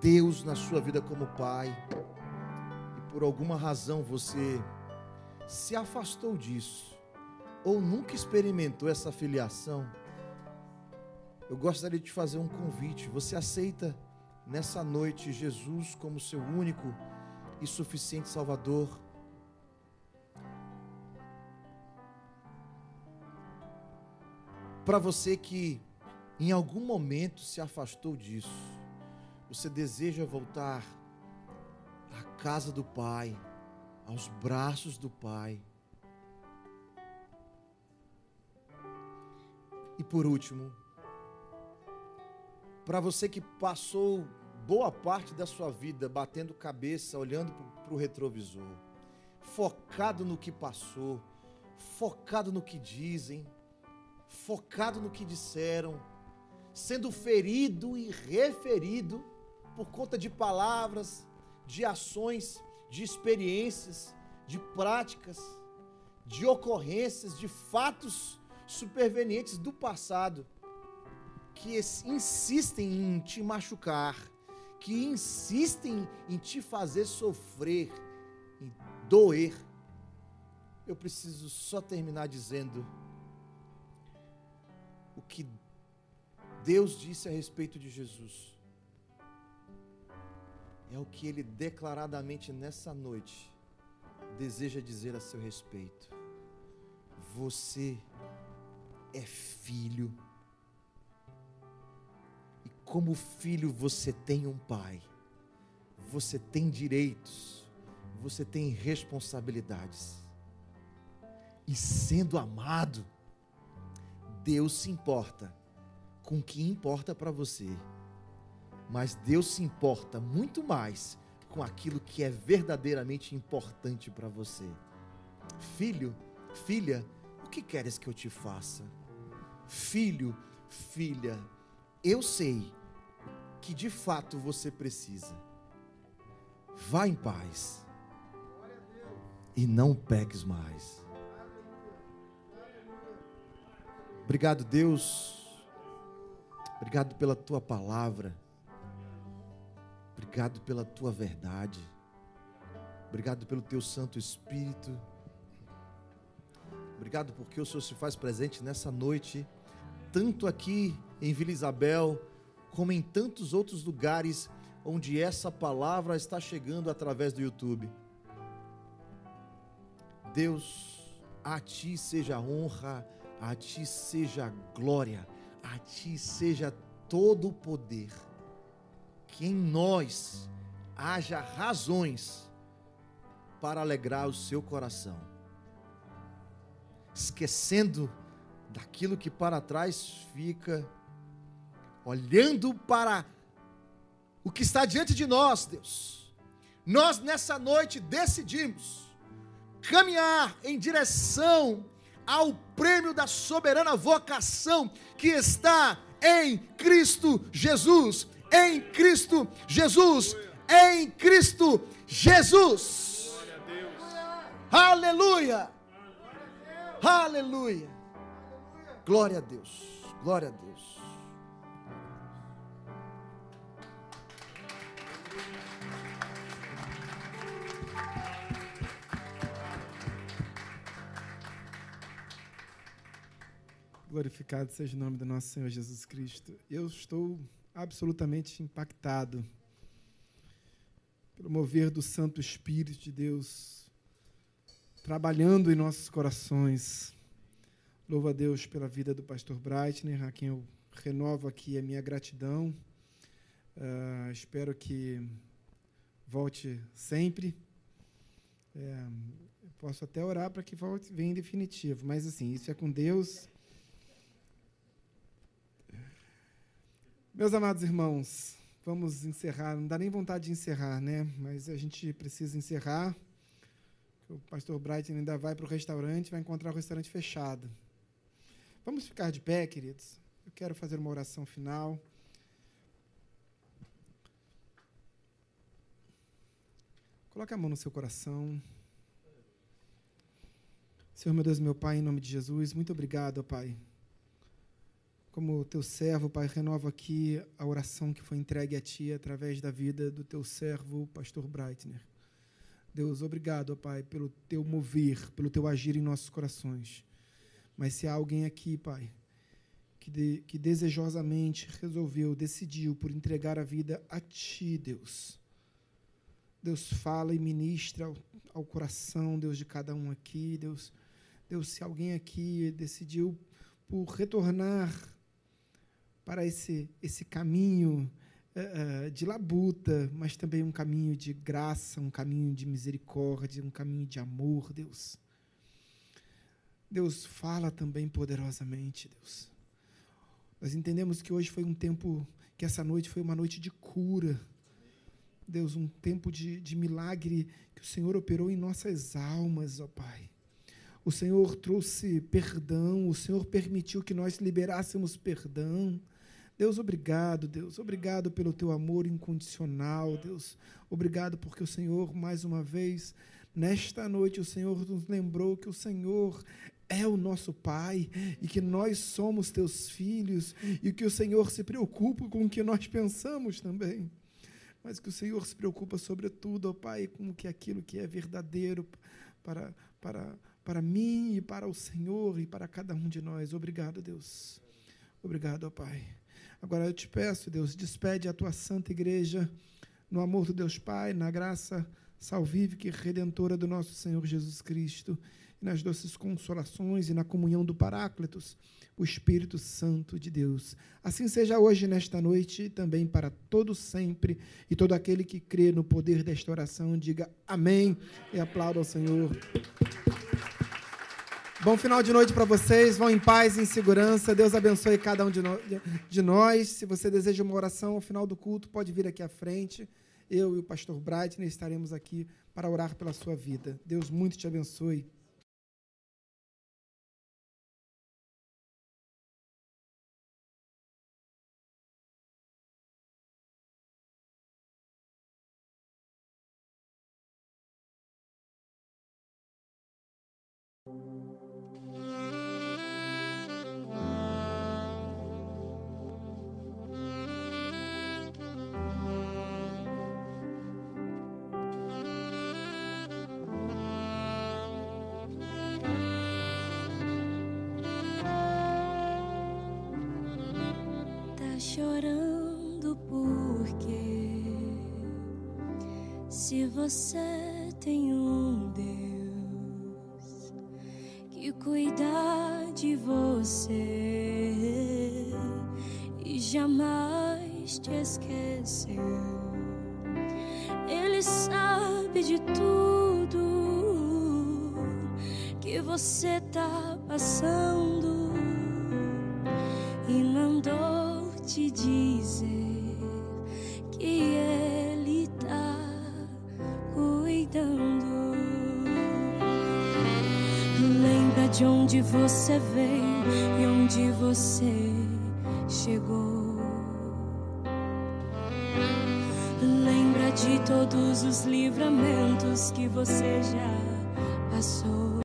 Deus na sua vida como pai, e por alguma razão você se afastou disso, ou nunca experimentou essa filiação, eu gostaria de te fazer um convite. Você aceita nessa noite Jesus como seu único e suficiente Salvador? Para você que em algum momento se afastou disso, você deseja voltar à casa do Pai, aos braços do Pai. E por último, para você que passou boa parte da sua vida batendo cabeça, olhando para o retrovisor, focado no que passou, focado no que dizem, focado no que disseram, sendo ferido e referido por conta de palavras, de ações, de experiências, de práticas, de ocorrências, de fatos supervenientes do passado que insistem em te machucar, que insistem em te fazer sofrer, em doer. Eu preciso só terminar dizendo o que Deus disse a respeito de Jesus. É o que ele declaradamente nessa noite deseja dizer a seu respeito. Você é filho como filho, você tem um pai, você tem direitos, você tem responsabilidades. E sendo amado, Deus se importa com o que importa para você, mas Deus se importa muito mais com aquilo que é verdadeiramente importante para você. Filho, filha, o que queres que eu te faça? Filho, filha, eu sei que de fato você precisa. Vá em paz. E não peques mais. Obrigado, Deus. Obrigado pela tua palavra. Obrigado pela tua verdade. Obrigado pelo teu Santo Espírito. Obrigado porque o Senhor se faz presente nessa noite, tanto aqui em Vila Isabel, como em tantos outros lugares onde essa palavra está chegando através do YouTube. Deus, a ti seja honra, a ti seja glória, a ti seja todo o poder. Que em nós haja razões para alegrar o seu coração. Esquecendo daquilo que para trás fica olhando para o que está diante de nós, Deus, nós nessa noite decidimos caminhar em direção ao prêmio da soberana vocação que está em Cristo Jesus, em Cristo Jesus, em Cristo Jesus. Aleluia! Aleluia! Glória a Deus, glória a Deus. Glorificado seja o nome do nosso Senhor Jesus Cristo. Eu estou absolutamente impactado pelo mover do Santo Espírito de Deus trabalhando em nossos corações. Louvo a Deus pela vida do pastor Breitner, a quem eu renovo aqui a minha gratidão. Uh, espero que volte sempre. É, posso até orar para que volte, venha em definitivo, mas assim, isso é com Deus. Meus amados irmãos, vamos encerrar. Não dá nem vontade de encerrar, né? Mas a gente precisa encerrar. O pastor Bright ainda vai para o restaurante, vai encontrar o restaurante fechado. Vamos ficar de pé, queridos. Eu quero fazer uma oração final. Coloque a mão no seu coração. Senhor, meu Deus, meu Pai, em nome de Jesus, muito obrigado, Pai como teu servo, Pai, renova aqui a oração que foi entregue a Ti através da vida do teu servo, pastor Breitner. Deus, obrigado, Pai, pelo teu mover, pelo teu agir em nossos corações. Mas se há alguém aqui, Pai, que, de, que desejosamente resolveu, decidiu por entregar a vida a Ti, Deus. Deus fala e ministra ao, ao coração, Deus, de cada um aqui, Deus. Deus, se alguém aqui decidiu por retornar para esse, esse caminho uh, de labuta, mas também um caminho de graça, um caminho de misericórdia, um caminho de amor, Deus. Deus fala também poderosamente, Deus. Nós entendemos que hoje foi um tempo, que essa noite foi uma noite de cura. Deus, um tempo de, de milagre que o Senhor operou em nossas almas, ó Pai. o Senhor trouxe perdão, o Senhor permitiu que nós liberássemos perdão. Deus, obrigado, Deus. Obrigado pelo teu amor incondicional, Deus. Obrigado porque o Senhor, mais uma vez, nesta noite, o Senhor nos lembrou que o Senhor é o nosso Pai e que nós somos teus filhos e que o Senhor se preocupa com o que nós pensamos também. Mas que o Senhor se preocupa, sobretudo, ó Pai, com que aquilo que é verdadeiro para, para, para mim e para o Senhor e para cada um de nós. Obrigado, Deus. Obrigado, ó Pai. Agora eu te peço, Deus, despede a tua santa igreja no amor do Deus Pai, na graça salvífica e redentora do nosso Senhor Jesus Cristo, e nas doces consolações e na comunhão do Paráclitos, o Espírito Santo de Deus. Assim seja hoje, nesta noite, e também para todo sempre, e todo aquele que crê no poder desta oração, diga amém e aplauda ao Senhor. Bom final de noite para vocês. Vão em paz e em segurança. Deus abençoe cada um de, no, de nós. Se você deseja uma oração ao final do culto, pode vir aqui à frente. Eu e o pastor Bradley estaremos aqui para orar pela sua vida. Deus muito te abençoe. Você tá passando e mandou te dizer que ele tá cuidando. Lembra de onde você veio e onde você chegou. Lembra de todos os livramentos que você já passou.